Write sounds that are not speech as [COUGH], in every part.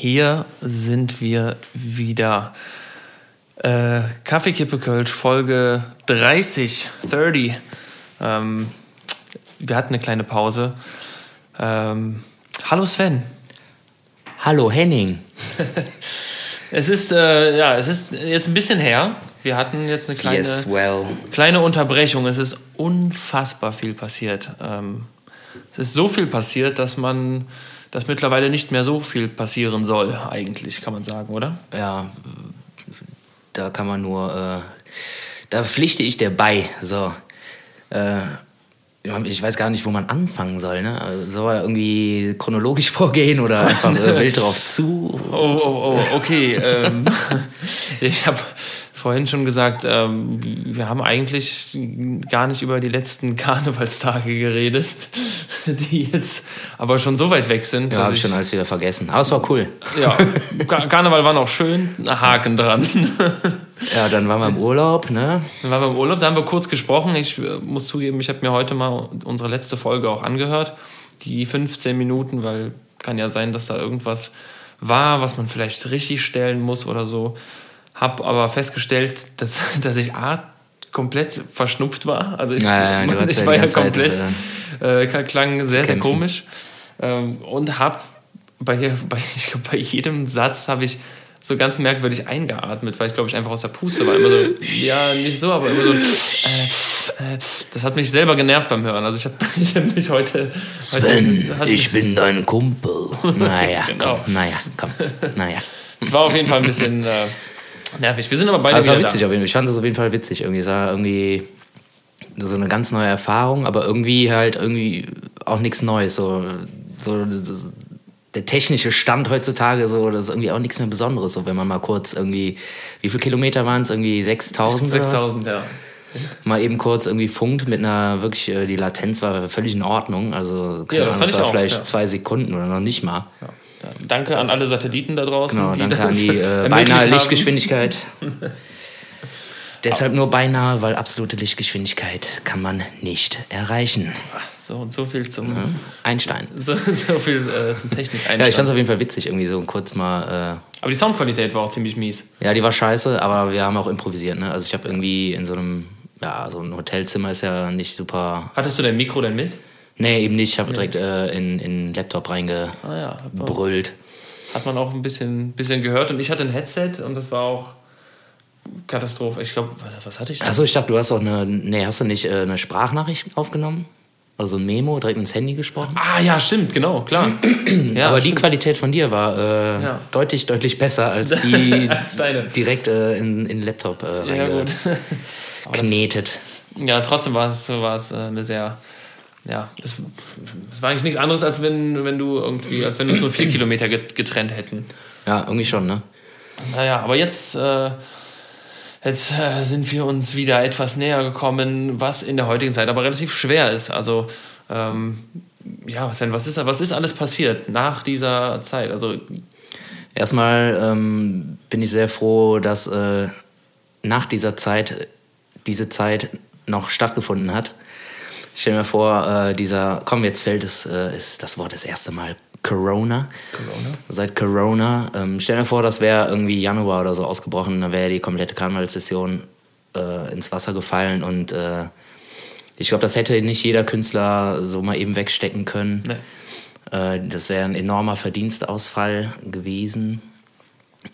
hier sind wir wieder. Äh, Kaffeekippe Kölsch, Folge 30, 30. Ähm, wir hatten eine kleine Pause. Ähm, hallo Sven. Hallo Henning. [LAUGHS] es ist, äh, ja, es ist jetzt ein bisschen her. Wir hatten jetzt eine kleine, Yes, well. kleine Unterbrechung. Es ist unfassbar viel passiert. Ähm, es ist so viel passiert, dass man, dass mittlerweile nicht mehr so viel passieren soll, eigentlich, kann man sagen, oder? Ja, da kann man nur, äh, da pflichte ich dir bei. So, äh, ich weiß gar nicht, wo man anfangen soll. Ne? Also, soll er irgendwie chronologisch [LAUGHS] vorgehen oder einfach äh, wild drauf zu? Oh, oh, oh, okay. ähm, [LAUGHS] ich habe vorhin schon gesagt, ähm, wir haben eigentlich gar nicht über die letzten Karnevalstage geredet, [LAUGHS] die jetzt aber schon so weit weg sind. Ja, habe ich schon alles wieder vergessen. Aber es war cool. Ja, [LAUGHS] Kar- Karneval war noch schön, Haken dran. [LAUGHS] Ja, dann waren wir im Urlaub, ne? Dann waren wir im Urlaub, da haben wir kurz gesprochen. Ich äh, muss zugeben, ich habe mir heute mal unsere letzte Folge auch angehört. Die 15 Minuten, weil kann ja sein, dass da irgendwas war, was man vielleicht richtig stellen muss oder so. Hab aber festgestellt, dass, [LAUGHS] dass ich A, komplett verschnupft war. Also ich, Ja, ja, [LAUGHS] ich war ja ganze Zeit, komplett, äh, klang sehr, sehr kämpfen. komisch. Ähm, und hab bei, [LAUGHS] bei, ich glaub, bei jedem Satz habe ich so ganz merkwürdig eingeatmet, weil ich glaube ich einfach aus der Puste war. Immer so, ja, nicht so, aber immer so. Äh, äh, das hat mich selber genervt beim Hören. Also ich habe ich hab mich heute. Sven, heute ich bin dein Kumpel. Naja, Genau. komm, naja, komm, naja. Es war auf jeden Fall ein bisschen äh, nervig. Wir sind aber beide Also war witzig da. auf jeden Fall. Ich fand es auf jeden Fall witzig. Irgendwie es war irgendwie so eine ganz neue Erfahrung, aber irgendwie halt irgendwie auch nichts Neues. So, so das- der technische Stand heutzutage, so, das ist irgendwie auch nichts mehr Besonderes. So, wenn man mal kurz irgendwie, wie viele Kilometer waren es? Irgendwie 6000? oder was? 6000, ja. Mal eben kurz irgendwie funkt mit einer wirklich, äh, die Latenz war völlig in Ordnung. Also, keine Ja, das Ahnung, ich war auch, vielleicht ja. zwei Sekunden oder noch nicht mal. Ja, danke an alle Satelliten da draußen. Genau, danke an die äh, [LAUGHS] beinahe haben. Lichtgeschwindigkeit. [LAUGHS] Deshalb nur beinahe, weil absolute Lichtgeschwindigkeit kann man nicht erreichen. So und so viel zum, Einstein. so, so viel, äh, zum technik Ja, ich fand es auf jeden Fall witzig, irgendwie so kurz mal. Aber die Soundqualität war auch ziemlich mies. Äh, ja, die war scheiße, aber wir haben auch improvisiert. Ne? Also ich habe irgendwie in so einem, ja, so ein Hotelzimmer ist ja nicht super. Hattest du dein Mikro denn mit? Nee, eben nicht. Ich habe direkt äh, in, den Laptop Ah ja, reingebrüllt. hat man auch ein bisschen, bisschen gehört. Und ich hatte ein Headset und das war auch Katastrophe. Ich glaube, was, was hatte ich denn? Achso, ich dachte, du hast auch eine. Nee, hast du nicht äh, eine Sprachnachricht aufgenommen? Also ein Memo, direkt ins Handy gesprochen? Ah ja, stimmt, genau, klar. [CLEARS THROAT] ja, aber die stimmt. Qualität von dir war äh, Ja. deutlich, deutlich besser als [LAUGHS] die Als direkt äh, in, in den Laptop äh, reingeknetet. [LAUGHS] Ja, trotzdem war es, war es äh, eine sehr. Ja, es, es war eigentlich nichts anderes, als wenn, wenn du irgendwie, als wenn uns nur vier Kilometer get- getrennt hätten. Ja, irgendwie schon, ne? Naja, aber jetzt, äh, jetzt äh, sind wir uns wieder etwas näher gekommen, was in der heutigen Zeit aber relativ schwer ist. Also, ähm, ja, Sven, was ist, was ist alles passiert nach dieser Zeit? Also, Erstmal ähm, bin ich sehr froh, dass äh, nach dieser Zeit diese Zeit noch stattgefunden hat. Stell mir vor, äh, dieser, komm, jetzt fällt es, äh, ist das Wort das erste Mal Corona. Corona? Seit Corona. Ähm, stell dir vor, das wäre irgendwie Januar oder so ausgebrochen, dann wäre die komplette Karnevalssession äh, ins Wasser gefallen und äh, ich glaube, das hätte nicht jeder Künstler so mal eben wegstecken können. Nee. Äh, das wäre ein enormer Verdienstausfall gewesen.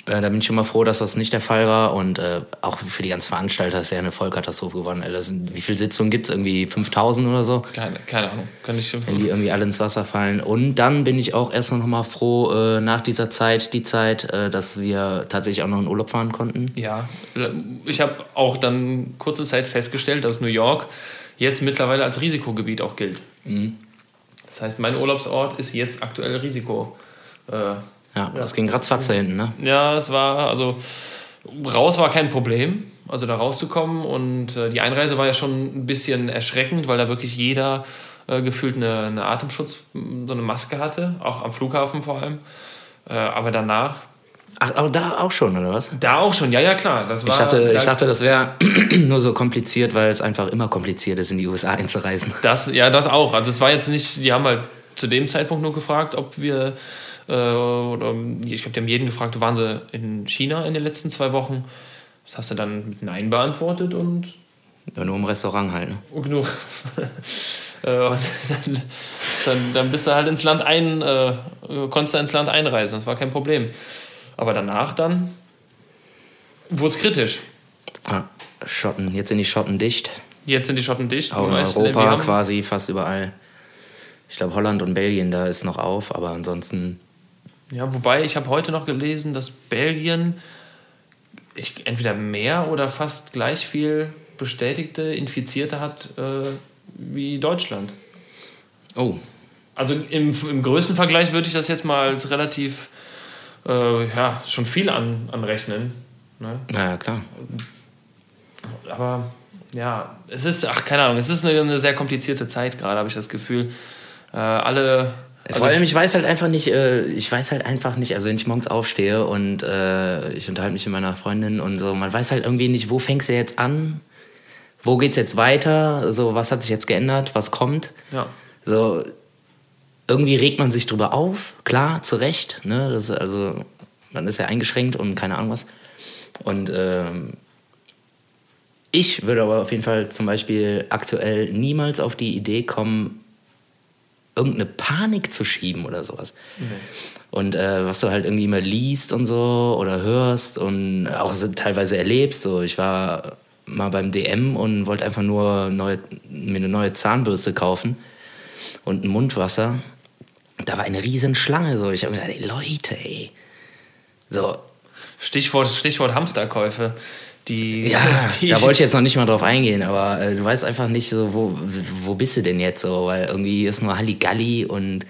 Äh, da bin ich schon mal froh, dass das nicht der Fall war. Und äh, auch für die ganzen Veranstalter, das wäre eine Vollkatastrophe geworden. Äh, Das sind, wie viele Sitzungen gibt es? Irgendwie 5000 oder so? Keine, keine Ahnung. Kann ich Wenn die irgendwie alle ins Wasser fallen. Und dann bin ich auch erst noch mal froh, äh, nach dieser Zeit, die Zeit, äh, dass wir tatsächlich auch noch in Urlaub fahren konnten. Ja, ich habe auch dann kurze Zeit festgestellt, dass New York jetzt mittlerweile als Risikogebiet auch gilt. Das heißt, mein Urlaubsort ist jetzt aktuell Risiko. Äh, Ja, das ging ratzfatz da hinten, ne? ja, es war, also raus war kein Problem, also da rauszukommen. Und äh, die Einreise war ja schon ein bisschen erschreckend, weil da wirklich jeder äh, gefühlt eine, eine Atemschutz, so eine Maske hatte, auch am Flughafen vor allem. Äh, aber danach, Ach, aber da auch schon, oder was? da auch schon, ja, ja, klar. Das war, Ich dachte, ich da- dachte das wäre [CLEARS THROAT] nur so kompliziert, weil es einfach immer kompliziert ist, in die USA einzureisen. Das, ja, das auch. Also es war jetzt nicht, die haben halt zu dem Zeitpunkt nur gefragt, ob wir oder ich glaube, die haben jeden gefragt, waren sie in China in den letzten zwei Wochen? Das hast du dann mit Nein beantwortet und. Ja, nur im Restaurant halt, ne? [LAUGHS] Und genug. Äh, dann, dann, dann bist du halt ins Land ein, äh, konntest du ins Land einreisen, das war kein Problem. Aber danach dann wurde es kritisch. Ah, Schotten, jetzt sind die Schotten dicht. Jetzt sind die Schotten dicht. Auch in Europa quasi fast überall. Ich glaube, Holland und Belgien, da ist noch auf, aber ansonsten. Ja, wobei ich habe heute noch gelesen, dass Belgien ich, entweder mehr oder fast gleich viel bestätigte Infizierte hat äh, wie Deutschland. Oh, Also im, im größten Vergleich würde ich das jetzt mal als relativ, äh, ja, schon viel an, anrechnen. Ne? naja, klar. Aber ja, es ist, ach, keine Ahnung, es ist eine, eine sehr komplizierte Zeit gerade, habe ich das Gefühl. Äh, alle. Vor allem, ich weiß halt einfach nicht, äh, ich weiß halt einfach nicht, also wenn ich morgens aufstehe und äh, ich unterhalte mich mit meiner Freundin und so, man weiß halt irgendwie nicht, wo fängst du jetzt an? Wo geht's jetzt weiter? So, was hat sich jetzt geändert? Was kommt? ja. So, irgendwie regt man sich drüber auf, klar, zu Recht, ne? Das also, man ist ja eingeschränkt und keine Ahnung was. Und ähm, ich würde aber auf jeden Fall zum Beispiel aktuell niemals auf die Idee kommen, irgendeine Panik zu schieben oder sowas. Und äh, was du halt irgendwie immer liest und so oder hörst und auch so teilweise erlebst. So, ich war mal beim DM und wollte einfach nur neue, mir eine neue Zahnbürste kaufen und ein Mundwasser. Da war eine riesen Schlange. So. Ich habe mir gedacht, ey, Leute, ey. So, Stichwort, Stichwort Hamsterkäufe. Die, ja, [LAUGHS] die da wollte ich jetzt noch nicht mal drauf eingehen, aber äh, du weißt einfach nicht so, wo, wo bist du denn jetzt so, weil irgendwie ist nur Halligalli und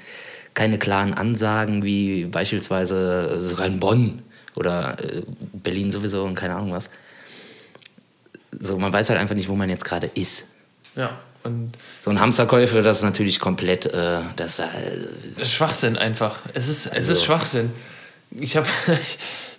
keine klaren Ansagen, wie beispielsweise sogar in Bonn oder äh, Berlin sowieso und keine Ahnung was. So, man weiß halt einfach nicht, wo man jetzt gerade ist. Ja, und So ein Hamsterkäufe, das ist natürlich komplett, äh, das, äh, Das ist Schwachsinn einfach. Es ist, es Also- ist Schwachsinn. Ich habe [LAUGHS]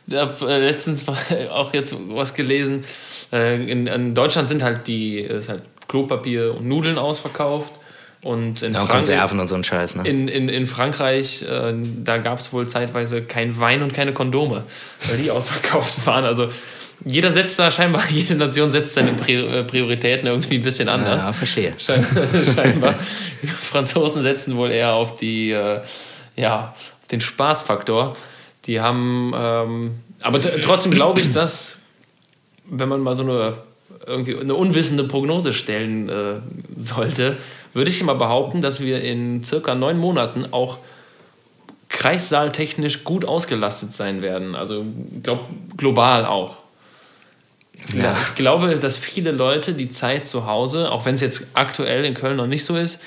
ich hab, äh, letztens [LAUGHS] auch jetzt was gelesen. Äh, in, in Deutschland sind halt die halt Klopapier und Nudeln ausverkauft. Und in, ja, und Konserven und so ein Scheiß, ne? in, in, in Frankreich, äh, da gab es wohl zeitweise kein Wein und keine Kondome, weil die [LAUGHS] ausverkauft waren. Also jeder setzt da scheinbar, [LAUGHS] jede Nation setzt seine äh, Prioritäten irgendwie ein bisschen anders. Ja, verstehe. Schein, scheinbar. Die Franzosen setzen wohl eher auf die, äh, ja, auf den Spaßfaktor. Die haben, ähm, aber trotzdem glaube ich, dass, wenn man mal so eine irgendwie eine unwissende Prognose stellen äh, sollte, würde ich mal behaupten, dass wir in circa neun Monaten auch kreissaaltechnisch gut ausgelastet sein werden. Also glaub, global auch. Ja. Ich glaube, dass viele Leute die Zeit zu Hause, auch wenn es jetzt aktuell in Köln noch nicht so ist,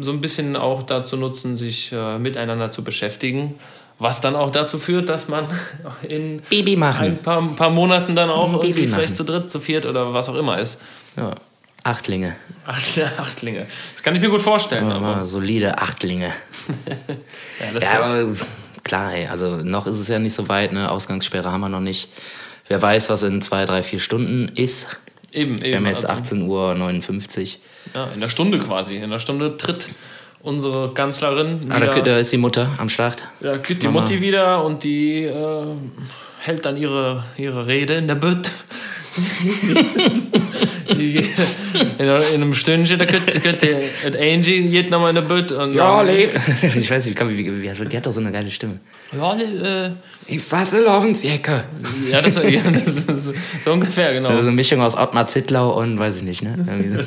so ein bisschen auch dazu nutzen, sich äh, miteinander zu beschäftigen. Was dann auch dazu führt, dass man [LAUGHS] in Baby machen. ein paar, paar Monaten dann auch Baby irgendwie vielleicht machen. zu dritt, zu viert oder was auch immer ist. Ja. Achtlinge. Acht, [LAUGHS] Achtlinge. Das kann ich mir gut vorstellen. Ja, aber, solide Achtlinge. [LAUGHS] ja, Ja, aber klar, ey, also noch ist es ja nicht so weit, ne? Ausgangssperre haben wir noch nicht. Wer weiß, was in zwei, drei, vier Stunden ist. eben, eben. Wir haben jetzt also, 18.59 Uhr. ja, in der Stunde quasi. In der Stunde tritt unsere Kanzlerin Ah, da, wieder, da ist die Mutter am Start. ja, geht die Mama. Mutti wieder und die äh, hält dann ihre, ihre Rede in der Bütt. In, in einem Stündchen, da könnte könnte die Angie geht nochmal in der Bütt. Und dann- Ich weiß nicht, wie, wie, wie, die hat doch so eine geile Stimme. Ja, äh, Ich warte auf ins Jacke. ja, das, ja, das ist so, so ungefähr, genau. Also eine Mischung aus Ottmar Zittlau und weiß ich nicht, ne? [LAUGHS]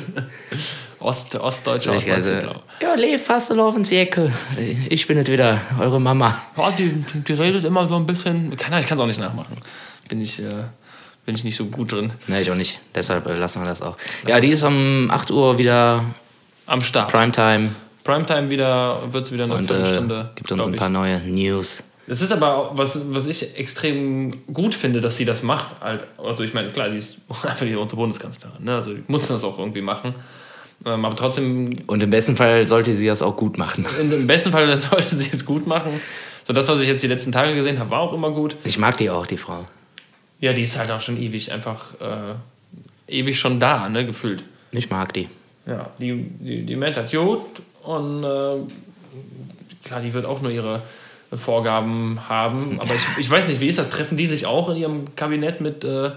Ost, Ostdeutsche Richtig, also, Auslandsblau. ja, Lee, fast auf ins Jacke. Ich bin jetzt wieder eure Mama. Ja, die, die, redet immer so ein bisschen. Kann, ich kann es auch nicht nachmachen. Bin ich, äh, bin ich nicht so gut drin. Ne, ich auch nicht. Deshalb äh, lassen wir das auch. Ja, die ist um 8 Uhr wieder Am Start. Primetime Primetime wieder, wird es wieder eine und äh, Viertelstunde. gibt uns ein ich. paar neue News. Das ist aber was, was ich extrem gut finde, dass sie das macht. Halt, also ich meine, klar, die ist [LAUGHS] einfach die unsere Bundeskanzlerin. Ne? Also die muss das auch irgendwie machen. Ähm, aber trotzdem, Und im besten Fall sollte sie das auch gut machen. in, im besten Fall [LAUGHS] sollte sie es gut machen. So das, was ich jetzt die letzten Tage gesehen habe, war auch immer gut. Ich mag die auch, die Frau. Ja, die ist halt auch schon ewig, einfach äh, ewig schon da, ne, gefühlt. Ich mag die. Ja, die, die, die meint das gut und äh, klar, die wird auch nur ihre Vorgaben haben. Aber ich, ich weiß nicht, wie ist das? Treffen die sich auch in ihrem Kabinett mit äh,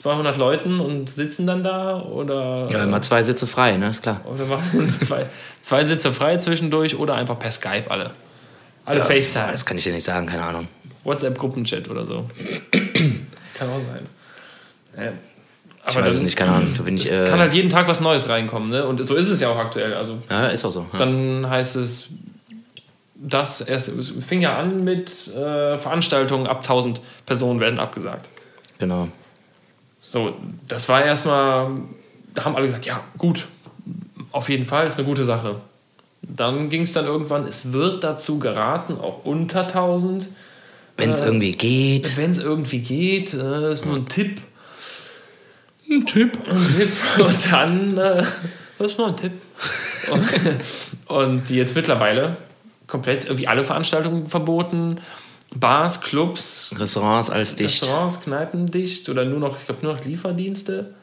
200 Leuten und sitzen dann da? Oder, Ja, immer zwei Sitze frei, ne? Ist klar. oder machen [LAUGHS] zwei, zwei Sitze frei zwischendurch oder einfach per Skype alle? Alle FaceTime. Das kann ich dir nicht sagen, keine Ahnung. WhatsApp-Gruppenchat oder so. [CLEARS THROAT] Kann auch sein. Ja. Ich weiß es nicht, keine Ahnung. Da bin ich, es kann äh, halt jeden Tag was Neues reinkommen, ne? Und so ist es ja auch aktuell. Also ja, ist auch so. Ja. dann heißt es, das erst, es fing ja an mit äh, Veranstaltungen ab 1000 Personen werden abgesagt. Genau. So, das war erstmal, da haben alle gesagt, ja, gut, auf jeden Fall, ist eine gute Sache. Dann ging es dann irgendwann, es wird dazu geraten, auch unter 1000. Wenn es Äh, irgendwie geht. Wenn es irgendwie geht, äh, ist nur ein Tipp. Ein Typ. Ein Tipp. Und dann, äh, das ist nur ein Tipp. Und, [LAUGHS] und jetzt mittlerweile komplett irgendwie alle Veranstaltungen verboten. Bars, Clubs, Restaurants alles dicht. Restaurants, Kneipen dicht oder nur noch, ich glaube, nur noch Lieferdienste.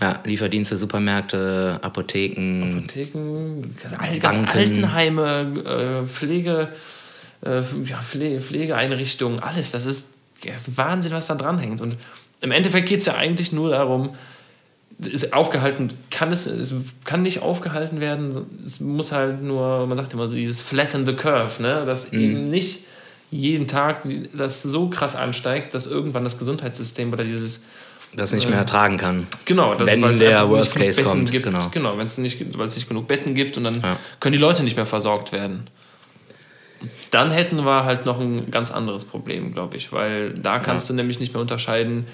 Ja, Lieferdienste, Supermärkte, Apotheken. Apotheken, Banken. Altenheime, äh, Pflege, äh, ja, Pflege, Pflegeeinrichtungen, alles. Das ist, das ist Wahnsinn, was da dranhängt. Und im Endeffekt geht es ja eigentlich nur darum, ist aufgehalten, kann es, es kann nicht aufgehalten werden, es muss halt nur, man sagt immer so dieses flatten the curve, ne? dass Mhm. eben nicht jeden Tag das so krass ansteigt, dass irgendwann das Gesundheitssystem oder dieses Das nicht mehr ertragen kann. Genau, das, Wenn der Worst Case Betten kommt, Gibt, genau. genau wenn es nicht, weil es nicht genug Betten gibt und dann Ja. können die Leute nicht mehr versorgt werden. Dann hätten wir halt noch ein ganz anderes Problem, glaube ich, weil da kannst du nämlich nicht mehr unterscheiden,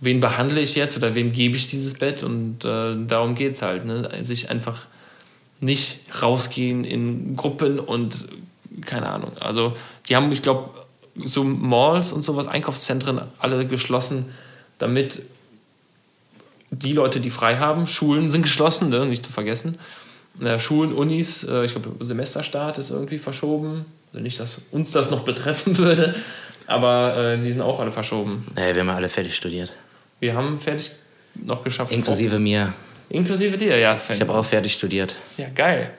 wen behandle ich jetzt oder wem gebe ich dieses Bett und äh, darum geht es halt, ne? sich einfach nicht rausgehen in Gruppen und keine Ahnung. Also die haben, ich glaube, so Malls und sowas, Einkaufszentren alle geschlossen, damit die Leute, die frei haben, Schulen sind geschlossen, ne? nicht zu vergessen. Äh, Schulen, Unis, äh, ich glaube, Semesterstart ist irgendwie verschoben. Also nicht, dass uns das noch betreffen [LAUGHS] würde, aber äh, die sind auch alle verschoben. Ey, wir haben ja alle fertig studiert. Wir haben fertig noch geschafft. Inklusive mir. Inklusive dir, ja, Sven. Ich habe auch fertig studiert. Ja, geil.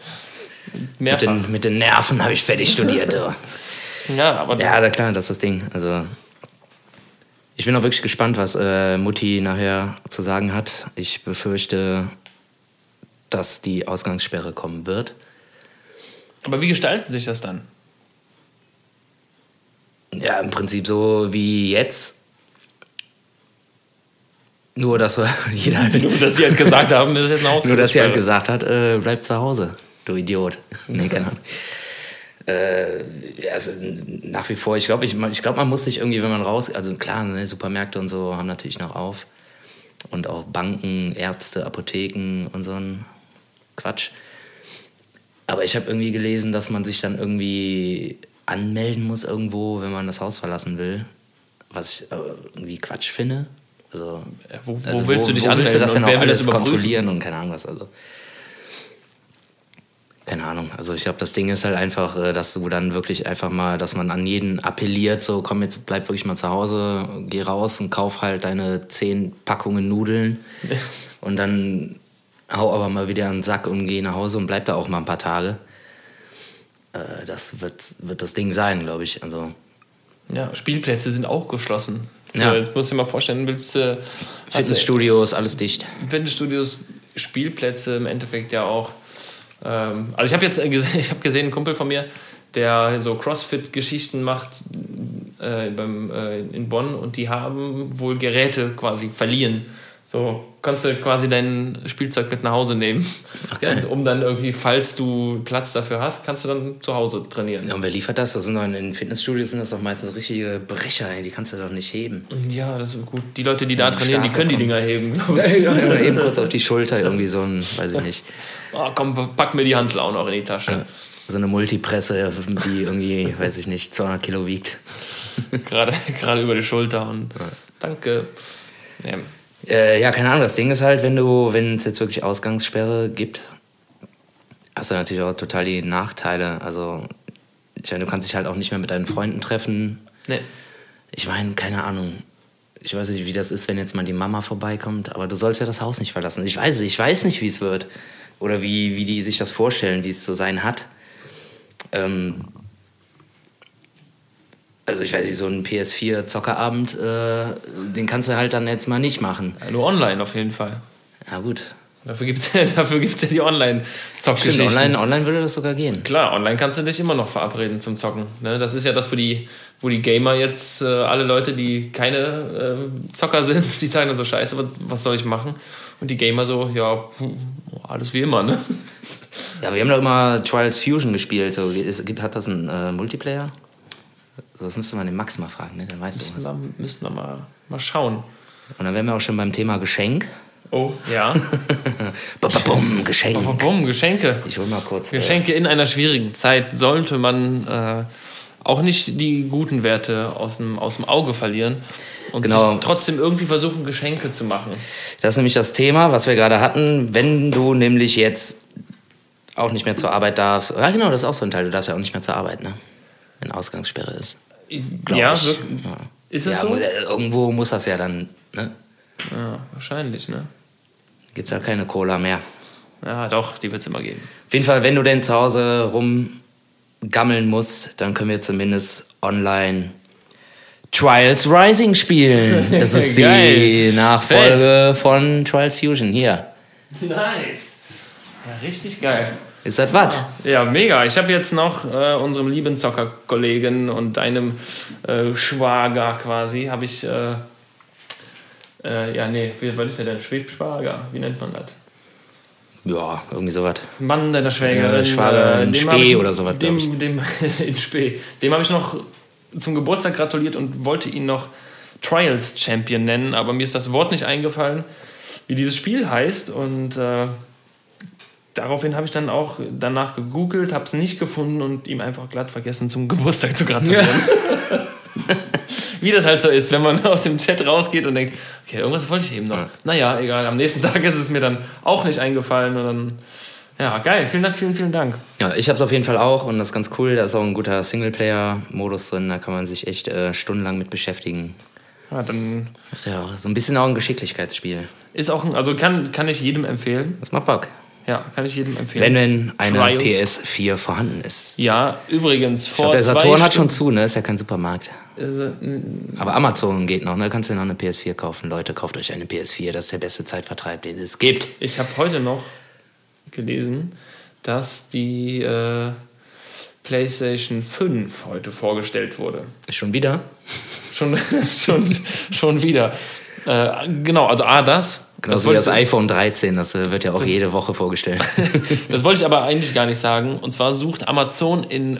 Mit den, mit den Nerven habe ich fertig studiert. [LAUGHS] ja, aber Ja, na klar, das ist das Ding. Also, ich bin auch wirklich gespannt, was äh, Mutti nachher zu sagen hat. Ich befürchte, dass die Ausgangssperre kommen wird. aber wie gestaltet sich das dann? Ja, im Prinzip so wie jetzt. Nur, dass [LAUGHS] jeder halt, Nur, dass sie halt gesagt haben, das ist jetzt eine [LAUGHS] nur, dass sie halt gesagt hat, äh, bleib zu Hause, du Idiot. [LAUGHS] Nee, keine Ahnung. Äh, also, nach wie vor, ich glaube, ich, ich glaub, man muss sich irgendwie, wenn man raus, also klar, ne, Supermärkte und so haben natürlich noch auf. Und auch Banken, Ärzte, Apotheken und so ein Quatsch. Aber ich habe irgendwie gelesen, dass man sich dann irgendwie anmelden muss irgendwo, wenn man das Haus verlassen will. Was ich aber irgendwie Quatsch finde. Also, wo, wo also willst du dich wo anmelden? Willst du das denn wer auch will das alles überprüfen? kontrollieren und keine Ahnung was. Also, keine Ahnung. Also ich glaube, das Ding ist halt einfach, äh, dass du dann wirklich einfach mal, dass man an jeden appelliert, so komm jetzt, bleib wirklich mal zu Hause, geh raus und kauf halt deine zehn Packungen Nudeln [LAUGHS] und dann hau aber mal wieder einen Sack und geh nach Hause und bleib da auch mal ein paar Tage. Äh, Das wird, wird das Ding sein, glaube ich. Also Ja, Spielplätze sind auch geschlossen. Für, Ja. Jetzt musst du dir mal vorstellen, willst du du Fitnessstudios, alles dicht. Fitnessstudios, Spielplätze im Endeffekt ja auch. Ähm, also ich habe jetzt äh, [LAUGHS] ich habe gesehen, ein Kumpel von mir, der so Crossfit-Geschichten macht äh, beim, äh, in Bonn und die haben wohl Geräte quasi verliehen. So kannst du quasi dein Spielzeug mit nach Hause nehmen. Ach, geil. Und, um dann irgendwie, falls du Platz dafür hast, kannst du dann zu Hause trainieren. Ja, und wer liefert das? Das sind doch in den Fitnessstudios sind das doch meistens richtige Brecher, ey. die kannst du doch nicht heben. Ja, das ist gut. Die Leute, die da Vom trainieren, die können die kommen. Dinger heben, glaube ich. Oder eben kurz auf die Schulter, irgendwie so ein, weiß ich nicht, [LAUGHS] Oh, komm, pack mir die Handel auch noch in die Tasche. so eine Multipresse, die irgendwie, weiß ich nicht, 200 Kilo wiegt. gerade, [LAUGHS] gerade über die Schulter und danke. Ja. Äh, ja, keine Ahnung, das Ding ist halt, wenn du, wenn es jetzt wirklich Ausgangssperre gibt, hast du natürlich auch total die Nachteile. Also, ich meine, du kannst dich halt auch nicht mehr mit deinen Freunden treffen. Nee. Ich meine, keine Ahnung. Ich weiß nicht, wie das ist, wenn jetzt mal die Mama vorbeikommt, aber du sollst ja das Haus nicht verlassen. Ich weiß, ich weiß nicht, wie es wird. Oder wie, wie die sich das vorstellen, wie es zu sein hat. Ähm, also ich weiß nicht, so ein PS4-Zockerabend, äh, den kannst du halt dann jetzt mal nicht machen. Ja, nur online auf jeden Fall. Ja, gut. Dafür gibt es ja, [LAUGHS] dafür gibt's ja die Online-Zockgeschichten. Online, online würde das sogar gehen. Klar, online kannst du dich immer noch verabreden zum Zocken. Ne? Das ist ja das, wo die, wo die Gamer jetzt, äh, alle Leute, die keine äh, Zocker sind, [LAUGHS] die sagen dann so, scheiße, was, was soll ich machen? Und die Gamer so, ja, alles wie immer, ne? Ja, wir haben doch immer Trials Fusion gespielt. So, ist, gibt, hat das einen äh, Multiplayer? Das müsste man den Max mal fragen, ne? Dann weißt Müssen wir, müssten wir mal, mal schauen. Und dann wären wir auch schon beim Thema Geschenk. Oh, ja. [LAUGHS] Bum, Geschenk. Bum, bum, Geschenke. Ich hol mal kurz. Äh, Geschenke in einer schwierigen Zeit sollte man äh, auch nicht die guten Werte aus dem, aus dem Auge verlieren und Genau. trotzdem irgendwie versuchen, Geschenke zu machen. Das ist nämlich das Thema, was wir gerade hatten. Wenn du nämlich jetzt auch nicht mehr zur Arbeit darfst. Ja, genau, das ist auch so ein Teil. Du darfst ja auch nicht mehr zur Arbeit, ne? Wenn Ausgangssperre ist. ja, ich. wirklich. Ja. Ist es ja, so? Irgendwo muss das ja dann, ne? Ja, wahrscheinlich, ne? Gibt's ja keine Cola mehr. Ja, doch, die wird es immer geben. Auf jeden Fall, wenn du denn zu Hause rumgammeln musst, dann können wir zumindest online Trials Rising spielen. [LAUGHS] Das ist die. Nachfolge von Trials Fusion. Hier. Nice. Ja, richtig geil. Ist das was? Ja, mega. Ich habe jetzt noch äh, unserem lieben Zockerkollegen und deinem äh, Schwager quasi, habe ich, äh, äh, ja, nee, was ist der denn? Schwebschwager? Wie nennt man das? Ja, irgendwie sowas. Mann deiner Schwägerin. Ja, Schwager in dem Spee oder sowas, Dem, dem, [LAUGHS] in Spee. Dem habe ich noch zum Geburtstag gratuliert und wollte ihn noch Trials Champion nennen, aber mir ist das Wort nicht eingefallen, wie dieses Spiel heißt und äh, daraufhin habe ich dann auch danach gegoogelt, habe es nicht gefunden und ihm einfach glatt vergessen, zum Geburtstag zu gratulieren. [LAUGHS] Wie das halt so ist, wenn man aus dem Chat rausgeht und denkt, okay, irgendwas wollte ich eben noch. Ja. Naja, egal. Am nächsten Tag ist es mir dann auch nicht eingefallen und dann, ja, geil. Vielen Dank, vielen, vielen Dank. Ja, ich habe es auf jeden Fall auch und das ist ganz cool. Da ist auch ein guter Singleplayer-Modus drin. Da kann man sich echt äh, stundenlang mit beschäftigen. Ja, dann Das ist ja auch so ein bisschen auch ein Geschicklichkeitsspiel. ist auch ein, also kann, kann ich jedem empfehlen. Das macht Bock. Ja, kann ich jedem empfehlen. Wenn denn eine Trials. PS4 vorhanden ist. Ja, übrigens, Ich vor glaube, der zwei Saturn hat schon zu, ne? Ist ja kein Supermarkt. Also, Aber Amazon geht noch, ne? Kannst du noch eine PS4 kaufen. Leute, kauft euch eine PS4. Das ist der beste Zeitvertreib, den es gibt. Ich habe heute noch gelesen, dass die äh, PlayStation 5 heute vorgestellt wurde. Schon wieder? Schon, [LAUGHS] schon, schon wieder. Äh, genau, also A, das. Genauso wie das iPhone 13. Das äh, wird ja auch jede Woche vorgestellt. [LAUGHS] Das wollte ich aber eigentlich gar nicht sagen. Und zwar sucht Amazon in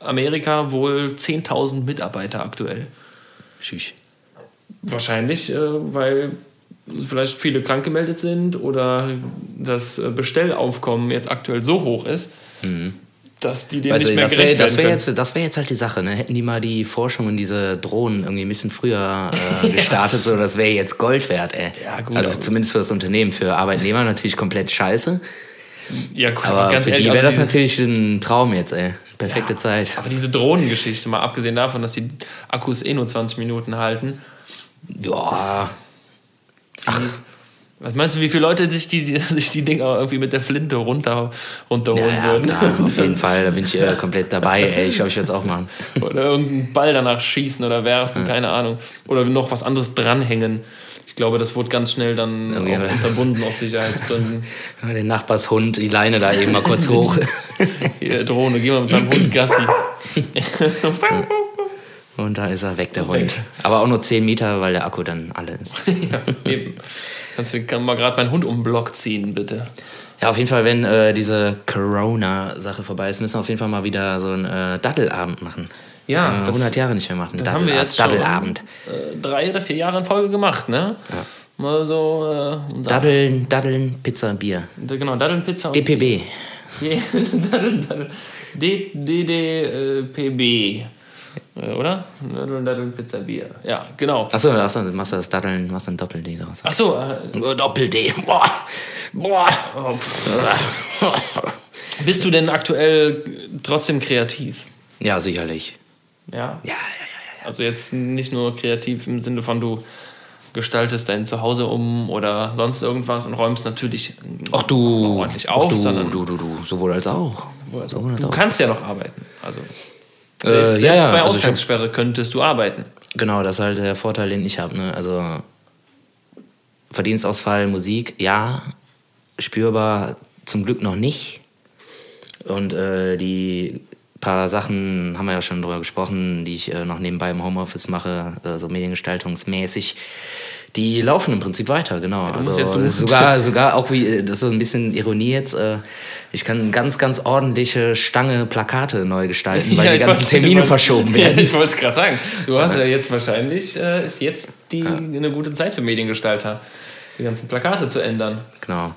Amerika wohl 10.000 Mitarbeiter aktuell. Tschüss. Wahrscheinlich, äh, weil vielleicht viele krank gemeldet sind oder das äh, Bestellaufkommen jetzt aktuell so hoch ist, dass die dem Weißt nicht mehr das gerecht wäre das werden wär jetzt, das wär jetzt halt die Sache. Ne? Hätten die mal die Forschung in diese Drohnen irgendwie ein bisschen früher [LAUGHS] äh, gestartet, so, das wäre jetzt Gold wert. Ey. Ja, gut, also zumindest für das Unternehmen. Für Arbeitnehmer natürlich komplett scheiße. ja, gut, Aber ganz für ehrlich, die wäre also das natürlich ein Traum jetzt. ey. Perfekte Ja, Zeit. Aber diese Drohnengeschichte, mal abgesehen davon, dass die Akkus eh nur 20 Minuten halten. Ja, Was meinst du, wie viele Leute sich die, die, [LAUGHS] sich die Dinger irgendwie mit der Flinte runter, runterholen ja, ja würden? klar, auf jeden [LAUGHS] Fall. Da bin ich äh, komplett dabei. Ey. Ich glaube, ich würde es auch machen. Oder irgendeinen Ball danach schießen oder werfen, keine Ahnung. Oder noch was anderes dranhängen. Ich glaube, das wurde ganz schnell dann Irgendwie- auch unterbunden aus Sicherheitsgründen. [LAUGHS] Den Nachbarshund, die Leine da eben mal kurz hoch. Hier, Drohne, geh mal mit deinem Hund Gassi. Und da ist er weg, der. Hund. Aber auch nur 10 Meter, weil der Akku dann alle ist. ja, eben. Kannst du kann mal gerade meinen Hund um den Block ziehen, bitte. Ja, auf jeden Fall, wenn äh, diese Corona-Sache vorbei ist, müssen wir auf jeden Fall mal wieder so einen äh, Daddelabend machen. Ja, äh, das- 100 Jahre nicht mehr machen. Das haben wir jetzt schon Daddelabend. äh, drei oder vier Jahre in Folge gemacht, ne? Mal so, äh, Daddeln, Daddeln, Pizza, Bier. genau, Daddeln, Pizza und DPB. D- [LAUGHS] Daddeln, Daddeln. D- DDPB. Äh, Oder? Daddeln, Daddeln, Pizza, Bier. Ja, genau. Achso, achso, du machst das Daddeln, machst ein Doppel-D draus. Achso, äh, Doppel-D. Boah. Boah. [LAUGHS] bist du denn aktuell trotzdem kreativ? Ja, sicherlich. Ja. Ja, ja, ja. Also jetzt nicht nur kreativ im Sinne von du gestaltest dein Zuhause um oder sonst irgendwas und räumst natürlich Ach du. ordentlich Ach auf, du, sondern du, du, du. Sowohl als auch. Sowohl als du auch. kannst ja noch arbeiten. Also Selbst, Äh, selbst ja, ja, bei also Ausgangssperre könntest du arbeiten. Genau, das ist halt der Vorteil, den ich habe. Ne? Also Verdienstausfall, Musik, ja, spürbar zum Glück noch nicht. Und äh, die paar Sachen haben wir ja schon drüber gesprochen, die ich äh, noch nebenbei im Homeoffice mache, äh, so mediengestaltungsmäßig. Die laufen im Prinzip weiter, genau. Also ja sogar, sogar auch wie, das ist so ein bisschen Ironie jetzt, äh, ich kann ganz, ganz ordentliche Stange Plakate neu gestalten, weil [LAUGHS] die ich ganzen Termine verschoben [LAUGHS] Ja, werden. ich wollte es gerade sagen. Du hast ja jetzt wahrscheinlich, äh, ist jetzt die, eine gute Zeit für Mediengestalter, die ganzen Plakate zu ändern. Genau.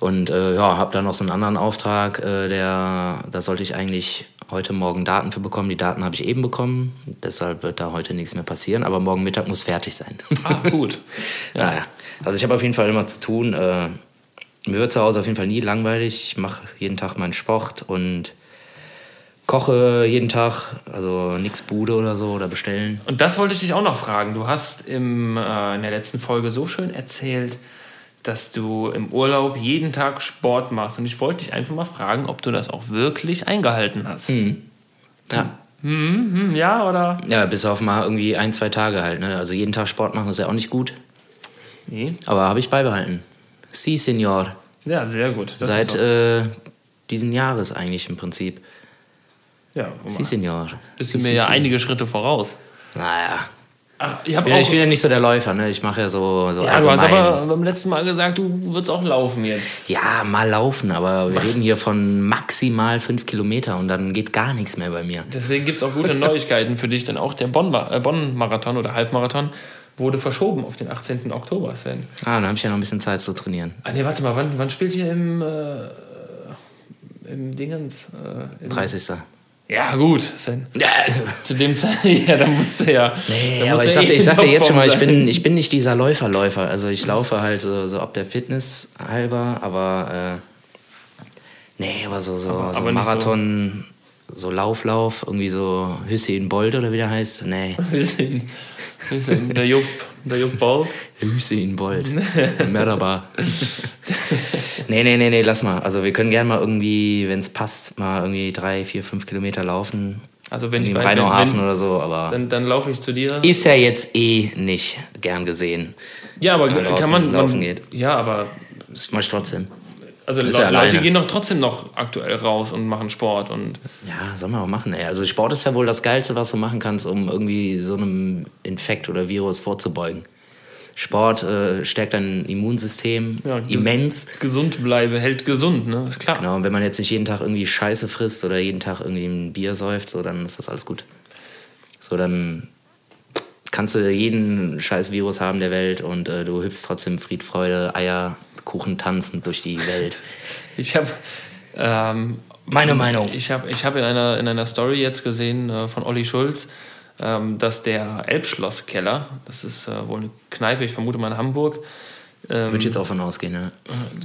Und äh, ja, habe dann noch so einen anderen Auftrag, äh, der, da sollte ich eigentlich heute Morgen Daten für bekommen. Die Daten habe ich eben bekommen, deshalb wird da heute nichts mehr passieren. Aber morgen Mittag muss fertig sein. Ah, gut. [LAUGHS] ja. ja. Also ich habe auf jeden Fall immer zu tun. Äh, mir wird zu Hause auf jeden Fall nie langweilig. Ich mache jeden Tag meinen Sport und koche jeden Tag. Also nichts Bude oder so oder bestellen. Und das wollte ich dich auch noch fragen. Du hast im, äh, in der letzten Folge so schön erzählt, dass du im Urlaub jeden Tag Sport machst. Und ich wollte dich einfach mal fragen, ob du das auch wirklich eingehalten hast. Ja. Hm, ja, oder? Ja, bis auf mal irgendwie ein, zwei Tage halt. Ne? Also jeden Tag Sport machen ist ja auch nicht gut. Nee. Aber habe ich beibehalten. Si, Senor. Ja, sehr gut. Das Seit äh, diesen Jahres eigentlich im Prinzip. ja, Si, Senor. bist du Si, mir si, ja si. einige Schritte voraus. Naja. Ach, ich Ich bin, ich bin ja nicht so der Läufer, ne? Ich mache ja so, so ja, du hast aber beim letzten Mal gesagt, du würdest auch laufen jetzt. Ja, mal laufen, aber wir reden hier von maximal fünf Kilometer und dann geht gar nichts mehr bei mir. Deswegen gibt es auch gute [LAUGHS] Neuigkeiten für dich, denn auch der äh, Bonn-Marathon oder Halbmarathon wurde verschoben auf den 18. Oktober, Sven. Ah, dann habe ich ja noch ein bisschen Zeit zu trainieren. Ah, nee, warte mal, wann, wann spielt ihr im, äh, im Dingens? Äh, im 30. Ja, gut, Sven. Ja. Zu dem Zeitpunkt, [LAUGHS] ja, dann musst du ja. Nee, aber ich sagte, ich sagte jetzt schon mal, ich bin, ich bin nicht dieser Läuferläufer. Also ich laufe halt so, so ob der Fitness halber, aber äh, nee, aber so, so, Aber- so aber nicht so- Marathon, so Lauflauf, irgendwie so Hüssein Bolt oder wie der heißt. Nee, wir sind der Jupp, der Jupp Bolt. Hüssein Bolt. Mörderbar. nee, nee, nee, nee, lass mal. Also wir können gerne mal irgendwie, wenn es passt, mal irgendwie drei, vier, fünf Kilometer laufen. Also wenn ich bei- Rheinauhafen oder so, aber Dann, dann laufe ich zu dir. ist ja jetzt eh nicht gern gesehen. Ja, aber kann man. laufen man geht. Ja, aber. Mach ich trotzdem. Also Ist Le ja Leute alleine. gehen doch trotzdem noch aktuell raus und machen Sport und. Ja, soll man auch machen, ey. Also Sport ist ja wohl das Geilste, was du machen kannst, um irgendwie so einem Infekt oder Virus vorzubeugen. Sport äh, stärkt dein Immunsystem Ja, immens. Gesund bleibe, hält gesund, ne? Ist klar. Genau, und wenn man jetzt nicht jeden Tag irgendwie Scheiße frisst oder jeden Tag irgendwie ein Bier säuft, so, dann ist das alles gut. So, dann kannst du jeden scheiß Virus haben der Welt und äh, du hüpfst trotzdem Fried, Freude, Eier, Kuchen tanzend durch die Welt. [LAUGHS] Ich habe. Ähm, Meine Meinung. Ich habe ich hab in, einer, in einer Story jetzt gesehen äh, von Olli Schulz, ähm, dass der Elbschlosskeller, das ist äh, wohl eine Kneipe, ich vermute mal in Hamburg, ähm, Würde ich jetzt auch von ausgehen, ne?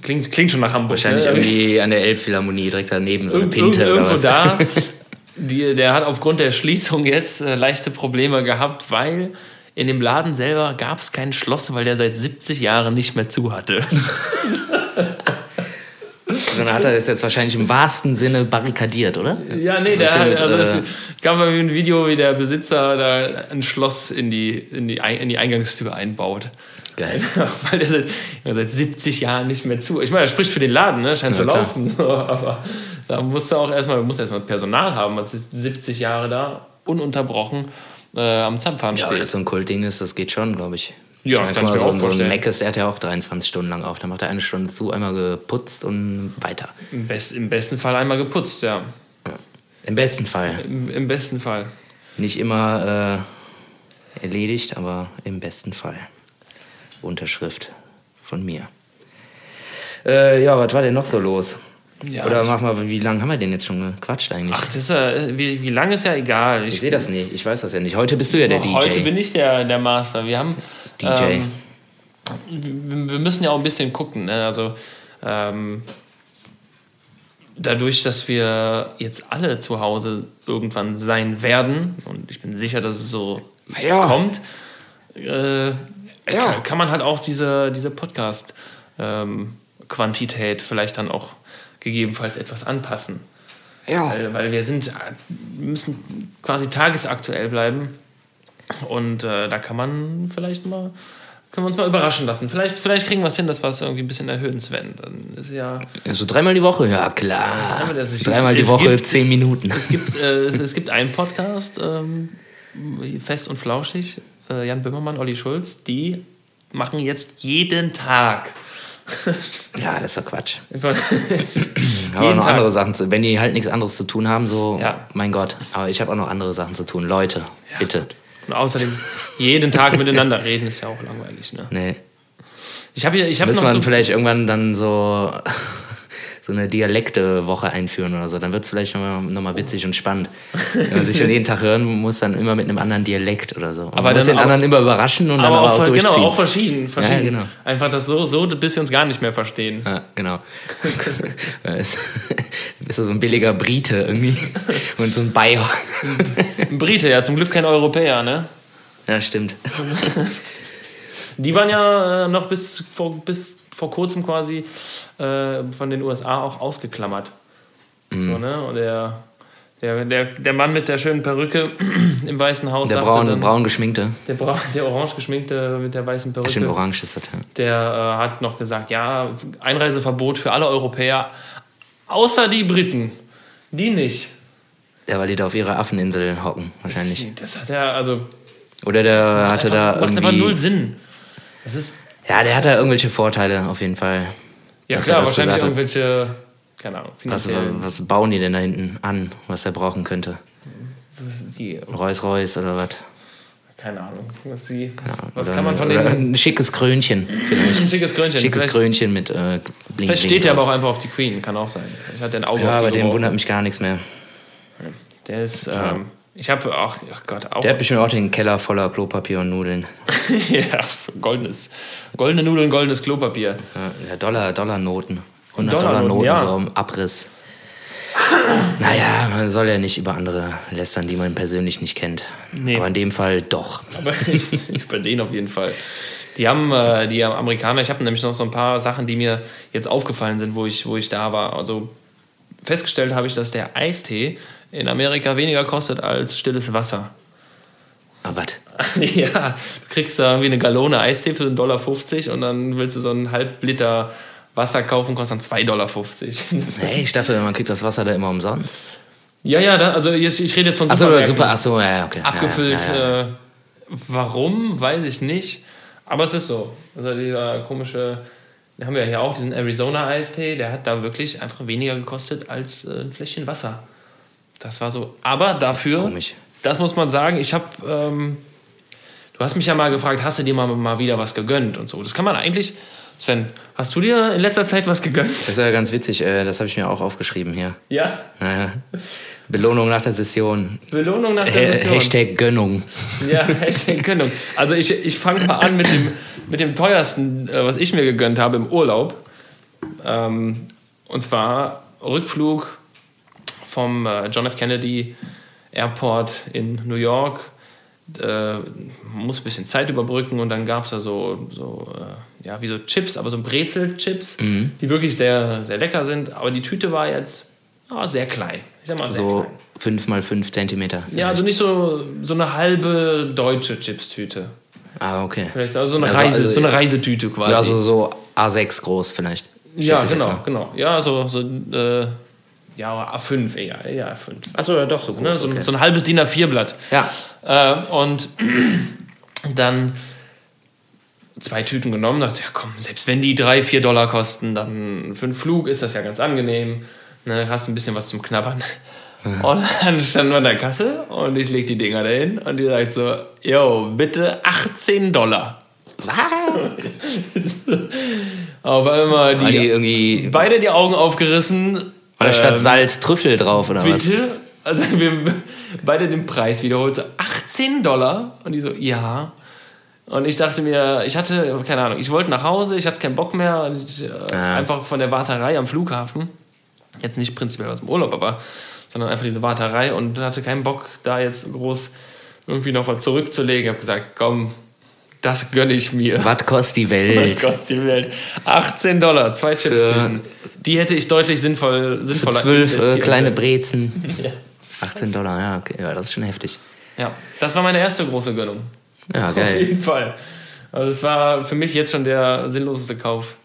klingt, klingt schon nach Hamburg. Wahrscheinlich ne? irgendwie an der Elbphilharmonie direkt daneben, so eine Pinte oder irgendwo was. da. [LAUGHS] Die, der hat aufgrund der Schließung jetzt äh, leichte Probleme gehabt, weil in dem Laden selber gab es kein Schloss, weil der seit 70 Jahren nicht mehr zu hatte. [LAUGHS] Dann hat er das jetzt wahrscheinlich im wahrsten Sinne barrikadiert, oder? Ja, nee, der Bestimmt, hat, also es gab mal ein Video, wie der Besitzer da ein Schloss in die, in die, in die Eingangstür einbaut. Geil. [LAUGHS] Weil der seit, seit 70 Jahren nicht mehr zu. Ich meine, er spricht für den Laden, ne? scheint Ja, zu laufen. So, aber da musst du auch erstmal, musst erstmal Personal haben, man 70 Jahre da ununterbrochen äh, am Zampfahren Ja, steht. das so ein Kultding ist, das geht schon, glaube ich. Ja, meine, kann guck ich mal, mir auch so, so ein vorstellen. Meckes, der hat ja auch 23 Stunden lang auf. Dann macht er eine Stunde zu, einmal geputzt und weiter. Im, Best, Im besten Fall einmal geputzt, ja. Im besten Fall. Im, im besten Fall. Nicht immer äh, erledigt, aber im besten Fall. Unterschrift von mir. Äh, ja, was war denn noch so los? Ja, Oder ich- mach mal, wie lange haben wir denn jetzt schon gequatscht eigentlich? Ach, das ist ja, wie, wie lange ist ja egal. ich sehe das nicht, ich weiß das ja nicht. Heute bist du ja der DJ. Heute bin ich der, der Master. Wir haben. DJ. Ähm, wir müssen ja auch ein bisschen gucken. Ne? Also, ähm, dadurch, dass wir jetzt alle zu Hause irgendwann sein werden, und ich bin sicher, dass es so Ja. kommt, äh, Ja. kann, kann man halt auch diese, diese Podcast-Quantität vielleicht dann auch gegebenenfalls etwas anpassen. Ja. Weil, weil wir sind, müssen quasi tagesaktuell bleiben. Und äh, da kann man vielleicht mal, können wir uns mal überraschen lassen. Vielleicht, vielleicht kriegen wir es hin, dass wir es irgendwie ein bisschen erhöhen, Sven. Dann ist ja. Also dreimal die Woche? Ja, klar. dreimal, ist- dreimal die es Woche, gibt- zehn Minuten. Es gibt, äh, [LAUGHS] es, es gibt einen Podcast, ähm, fest und flauschig, äh, Jan Böhmermann, Olli Schulz, die machen jetzt jeden Tag. [LAUGHS] Ja, das ist doch Quatsch. [LAUGHS] Aber [LAUGHS] noch Tag. andere Sachen, zu, wenn die halt nichts anderes zu tun haben, so, Ja. mein Gott. Aber ich habe auch noch andere Sachen zu tun. Leute, bitte. Und außerdem jeden Tag miteinander reden ist ja auch langweilig. Ne? Nee. Ich habe ich habe Müssen noch so, vielleicht irgendwann dann so, so eine Dialekte-Woche einführen oder so. Dann wird es vielleicht nochmal noch mal witzig und spannend. Wenn man sich [LAUGHS] schon jeden Tag hören muss, dann immer mit einem anderen Dialekt oder so. Und Aber man muss den auch- anderen immer überraschen und dann aber aber auch, auch ver- durchziehen. genau, auch verschieden, verschieden. genau. Einfach das so, so, bis wir uns gar nicht mehr verstehen. Ja, genau. [LAUGHS] [LAUGHS] Bist so ein billiger Brite irgendwie und so ein Bayer. Ein Brite, ja, zum Glück kein Europäer, ne? Ja, stimmt. Die waren ja äh, noch bis vor, bis vor kurzem quasi äh, von den USA auch ausgeklammert. Mhm. So, ne? Und der, der, der, der Mann mit der schönen Perücke [CLEARS THROAT] im Weißen Haus Der braun, dann, braun geschminkte. der, Bra [LAUGHS] orange geschminkte mit der weißen Perücke, Schön orange ist das. Ja. der äh, hat noch gesagt, ja, Einreiseverbot für alle Europäer, außer die Briten. Die nicht. Ja, weil die da auf ihrer Affeninsel hocken, wahrscheinlich. Das hat er, also Oder der macht hatte einfach, da macht einfach null irgendwie. Sinn. Das ist, Ja, der hat da irgendwelche Vorteile auf jeden Fall. ja klar, wahrscheinlich irgendwelche, keine Ahnung, Was, was bauen die denn da hinten an, was er brauchen könnte? die, Ein Reus-Reus oder was? keine Ahnung, was sie, was, was Oder kann man von denen, Ein schickes Krönchen. Vielleicht. ein schickes Krönchen, Schickes vielleicht, Krönchen mit äh, Bling vielleicht steht er aber auch einfach auf die Queen, kann auch sein. Ich hatte ein Auge Ja, auf die bei dem wundert mich gar nichts mehr. Der ist, ähm, ich habe auch, ach Gott, auch, Der hat bestimmt auch den Keller voller Klopapier und Nudeln. [LAUGHS] ja, goldenes, goldene Nudeln, goldenes Klopapier. Ja, Dollar, Dollarnoten. 100 Dollarnoten, Dollar-Noten, ja. so im Abriss. Naja, man soll ja nicht über andere lästern, die man persönlich nicht kennt. Nee. Aber in dem Fall doch. Aber [LAUGHS] bei denen auf jeden Fall. Die haben, äh, die Amerikaner, ich habe nämlich noch so ein paar Sachen, die mir jetzt aufgefallen sind, wo ich, wo ich da war. Also festgestellt habe ich, dass der Eistee in Amerika weniger kostet als stilles Wasser. Aber was? [LAUGHS] ja, du kriegst da irgendwie eine Gallone Eistee für 1,50 Dollar und dann willst du so einen halb Liter Wasser kaufen, kostet dann 2,50 Dollar. Hey, [LAUGHS] ich dachte, man kriegt das Wasser da immer umsonst. ja, ja, da, also jetzt, ich rede jetzt von Achso, Supermärkten. super, achso, ja, okay. abgefüllt. Ja, ja, ja. Äh, warum, weiß ich nicht. Aber es ist so. Also dieser komische, haben wir ja hier auch, diesen Arizona-Eistee, der hat da wirklich einfach weniger gekostet als äh, ein Fläschchen Wasser. Das war so. Aber dafür, Komisch. das muss man sagen, ich habe, ähm, du hast mich ja mal gefragt, hast du dir mal, mal wieder was gegönnt und so. Das kann man eigentlich, Sven, hast du dir in letzter Zeit was gegönnt? Das ist ja ganz witzig, äh, das habe ich mir auch aufgeschrieben hier. Ja. Naja. [LAUGHS] Belohnung nach der Session. Belohnung nach der Session. Hashtag Gönnung. Ja, Hashtag Gönnung. Also ich, ich fange mal an mit dem, mit dem teuersten, äh, was ich mir gegönnt habe im Urlaub. Ähm, und zwar Rückflug vom äh, John F. Kennedy Airport in New York. Äh, man muss ein bisschen Zeit überbrücken und dann gab es da so, so äh, ja, wie so Chips, aber so Brezel-Chips, die wirklich sehr, sehr lecker sind. Aber die Tüte war jetzt ja, sehr klein. Ich sag mal sehr So klein. 5 mal 5 Zentimeter. Ja, also nicht so, so eine halbe deutsche Chipstüte. Ah, okay. Vielleicht also so eine, Also- Reise, also- so eine Reisetüte quasi. Ja, so, so A6 groß vielleicht. ja genau, genau. Ja, so, so äh, ja, A5 eher, eher A5. Achso, ja, doch, so groß. Ne? So, okay. ein- so ein halbes DIN A4-Blatt. Ja. Äh, und [CLEARS THROAT] dann zwei Tüten genommen, dachte, ja komm, selbst wenn die drei, vier Dollar kosten, dann für einen Flug ist das ja ganz angenehm. Ne? Hast ein bisschen was zum Knabbern. [LAUGHS] Und dann standen wir an der Kasse und ich leg die Dinger dahin und die sagt so, yo, bitte 18 Dollar. Auf einmal die die, irgendwie. beide die Augen aufgerissen. War da statt Ähm, Salz Trüffel drauf oder was? Bitte? Also wir beide den Preis wiederholt. So 18 Dollar. Und die so, ja. Und ich dachte mir, ich hatte, keine Ahnung, ich wollte nach Hause, ich hatte keinen Bock mehr. Und ich, äh, Ah. Einfach von der Warterei am Flughafen. Jetzt nicht prinzipiell aus dem Urlaub, aber sondern einfach diese Warterei und hatte keinen Bock, da jetzt groß irgendwie noch was zurückzulegen. Ich habe gesagt, komm, Das gönne ich mir. Was kostet die Welt? [LAUGHS] Was kostet die Welt? 18 Dollar, zwei Chips. Für- die hätte ich deutlich sinnvoll, sinnvoller Zwölf äh, kleine. Brezen. [LAUGHS] Ja. 18 Dollar, ja, okay. Ja, das ist schon heftig. ja, das war meine erste große Gönnung. Ja, Auf geil. jeden Fall. Also es war für mich jetzt schon der sinnloseste Kauf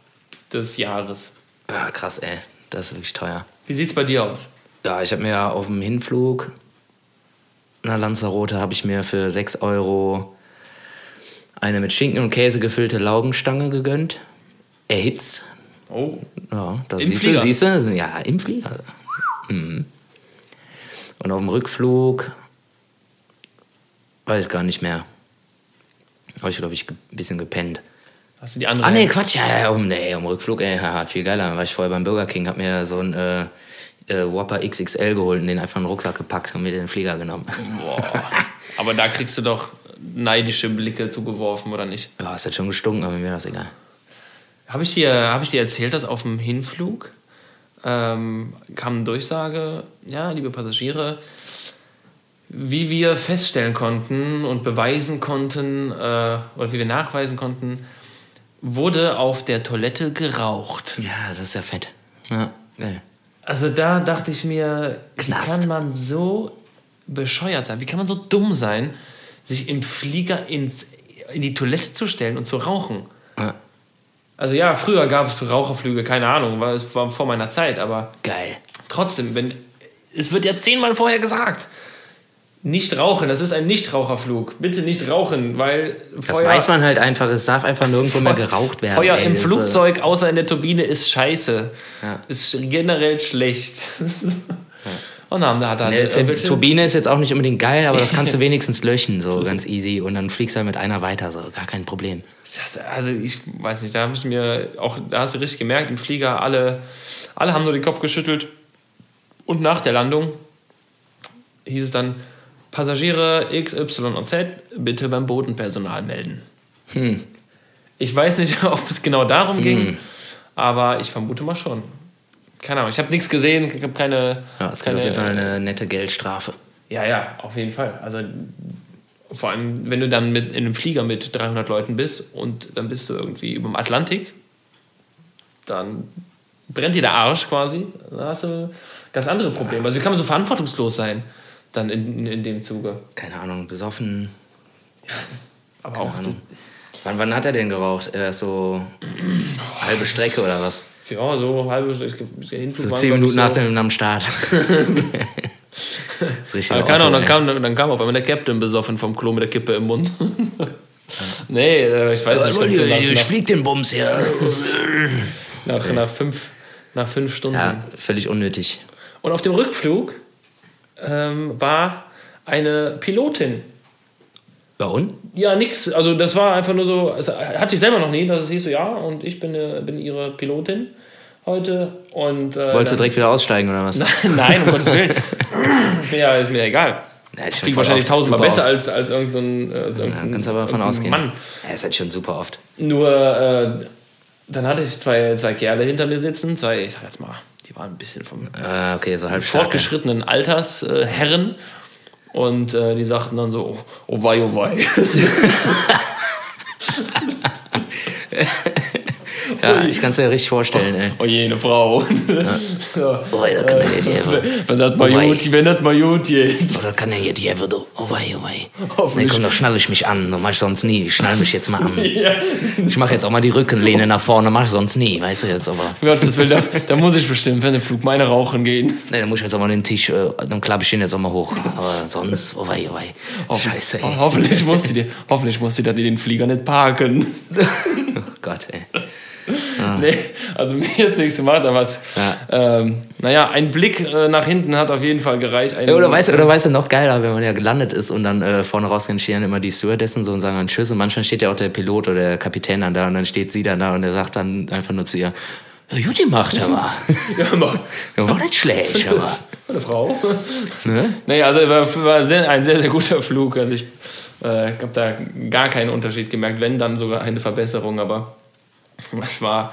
des Jahres. Ja, krass, ey. Das ist wirklich teuer. Wie sieht's bei dir aus? Ja, ich habe mir auf dem Hinflug nach Lanzarote habe ich mir für 6 Euro eine mit Schinken und Käse gefüllte Laugenstange gegönnt. Erhitzt. Oh, Ja, das Im siehst Flieger? du, siehst du? Ja, im Flieger. Mhm. Und auf dem Rückflug weiß ich gar nicht mehr. Habe ich, glaube ich, ein bisschen gepennt. Hast du die andere? Ah, nee, Quatsch, ja, ja, um, nee, um Rückflug, ey, haha, viel geiler. Da war ich vorher beim Burger King, hab mir so ein äh, äh, Whopper XXL geholt und den einfach in den Rucksack gepackt und mir den Flieger genommen. Boah. [LAUGHS] Aber da kriegst du doch neidische Blicke zugeworfen, oder nicht? Ja, es hat schon gestunken, aber mir das egal. Habe ich, dir, hab ich dir erzählt, dass auf dem Hinflug ähm, kam eine Durchsage, ja, liebe Passagiere, wie wir feststellen konnten und beweisen konnten, äh, oder wie wir nachweisen konnten, wurde auf der Toilette geraucht. Ja, das ist ja fett. Ja. Also da dachte ich mir, Knast. wie kann man so bescheuert sein? Wie kann man so dumm sein, sich im Flieger ins, in die Toilette zu stellen und zu rauchen? Ja, Also ja, früher gab es Raucherflüge, keine Ahnung, weil es war vor meiner Zeit, aber geil. trotzdem, wenn es wird ja zehnmal vorher gesagt, nicht rauchen, das ist ein Nichtraucherflug. Bitte nicht rauchen, weil Das Feuer, weiß man halt einfach, es darf einfach nirgendwo mehr geraucht werden. Feuer ey. im Das, äh, Flugzeug außer in der Turbine ist scheiße. Ja. Ist generell schlecht. [LAUGHS] Und dann hat er Ne, halt irgendwelche- Turbine ist jetzt auch nicht unbedingt geil, aber das kannst du [LAUGHS] wenigstens löschen, so ganz easy. Und dann fliegst du halt mit einer weiter, so gar kein Problem. Das, also ich weiß nicht, da habe ich mir auch, da hast du richtig gemerkt, im Flieger, alle, alle haben nur den Kopf geschüttelt. Und nach der Landung hieß es dann, Passagiere X, Y und Z bitte beim Bodenpersonal melden. Hm. Ich weiß nicht, [LAUGHS] ob es genau darum ging, aber ich vermute mal schon. Keine Ahnung, ich habe nichts gesehen, ich habe keine... Ja, es gibt keine auf jeden Fall eine nette Geldstrafe. ja, ja, auf jeden Fall. Also vor allem, wenn du dann mit in einem Flieger mit 300 Leuten bist und dann bist du irgendwie über dem Atlantik, dann brennt dir der Arsch quasi. Dann hast du ganz andere Probleme. Also wie kann man so verantwortungslos sein dann in, in, dem Zuge? Keine Ahnung, besoffen. [LAUGHS] Aber auch Ahnung. Wann, wann hat er denn geraucht? Er so [CLEARS THROAT] halbe Strecke oder was? ja, so halbe Hinflug So zehn ich, Minuten nach dem am Start. [LAUGHS] [LAUGHS] Richtig. Aber keine Ahnung, dann kam, dann kam auf einmal der Captain besoffen vom Klo mit der Kippe im Mund. nee, äh, ich weiß nicht. ich ich nach, flieg den Bums hier. nach, nach, fünf, nach fünf Stunden. Ja, völlig unnötig. Und auf dem Rückflug ähm, war eine Pilotin. Ja, und? Ja, nix. Also das war einfach nur so, es hatte ich selber noch nie, dass es hieß so, ja, und ich bin, äh, bin ihre Pilotin heute. Und, äh, Wolltest du direkt wieder aussteigen oder was? [LAUGHS] Nein, um Gottes Willen. [LAUGHS] Ja, ist mir egal. Ja, ich voll wahrscheinlich tausendmal besser oft. als, als irgendein so äh, so Ja, kannst aber davon ausgehen. Mann. Ja, ist halt schon super oft. Nur, äh, dann hatte ich zwei, zwei Kerle hinter mir sitzen, zwei, ich sag jetzt mal, die waren ein bisschen vom Äh, okay, so halb fortgeschrittenen Alters äh, Herren. Und äh, die sagten dann so, oh, oh wei, oh wei. [LAUGHS] [LAUGHS] Ja, ich kann es dir richtig vorstellen, ey. oh je, eine Frau. [LAUGHS] Oh, da kann er Wenn das mal Oh gut, wenn das mal gut geht. oh, da kann er hier, du. Oh wei, oh wei. Nee, Hoffentlich. komm, da schnall ich mich an. Das mach ich sonst nie. Ich schnall mich jetzt mal an. [LAUGHS] Ja. Ich mache jetzt auch mal die Rückenlehne nach vorne. Mach ich sonst nie, weißt du jetzt. Aber Gottes Willen, da, da muss ich bestimmt, wenn der Flug meine rauchen gehen. nee, dann muss ich jetzt auch mal den Tisch, äh, dann klappe ich den jetzt auch mal hoch. Aber sonst, oh wei, oh wei. Scheiße, ey. Ho hoffentlich muss die, hoffentlich muss die dann in den Flieger nicht parken. [LAUGHS] Oh Gott, ey. [LAUGHS] Nee, also mir jetzt nichts gemacht, aber was. Ja. Ähm, naja, ein Blick äh, nach hinten hat auf jeden Fall gereicht. Ja, Oder weißt, du- oder weißt du, noch geiler, wenn man ja gelandet ist und dann äh, vorne rausgehen, stehen dann immer die Stewardessen so und sagen dann Tschüss und manchmal steht ja auch der Pilot oder der Kapitän dann da und dann steht sie dann da und der sagt dann einfach nur zu ihr, ja, gut gemacht, aber. [LAUGHS] Ja, mal. [LAUGHS] Ja, war nicht schlecht, aber. Eine Frau. Ne? Nee, also war, war sehr, ein sehr, sehr guter Flug. Also ich äh, habe da gar keinen Unterschied gemerkt, wenn dann sogar eine Verbesserung, aber es war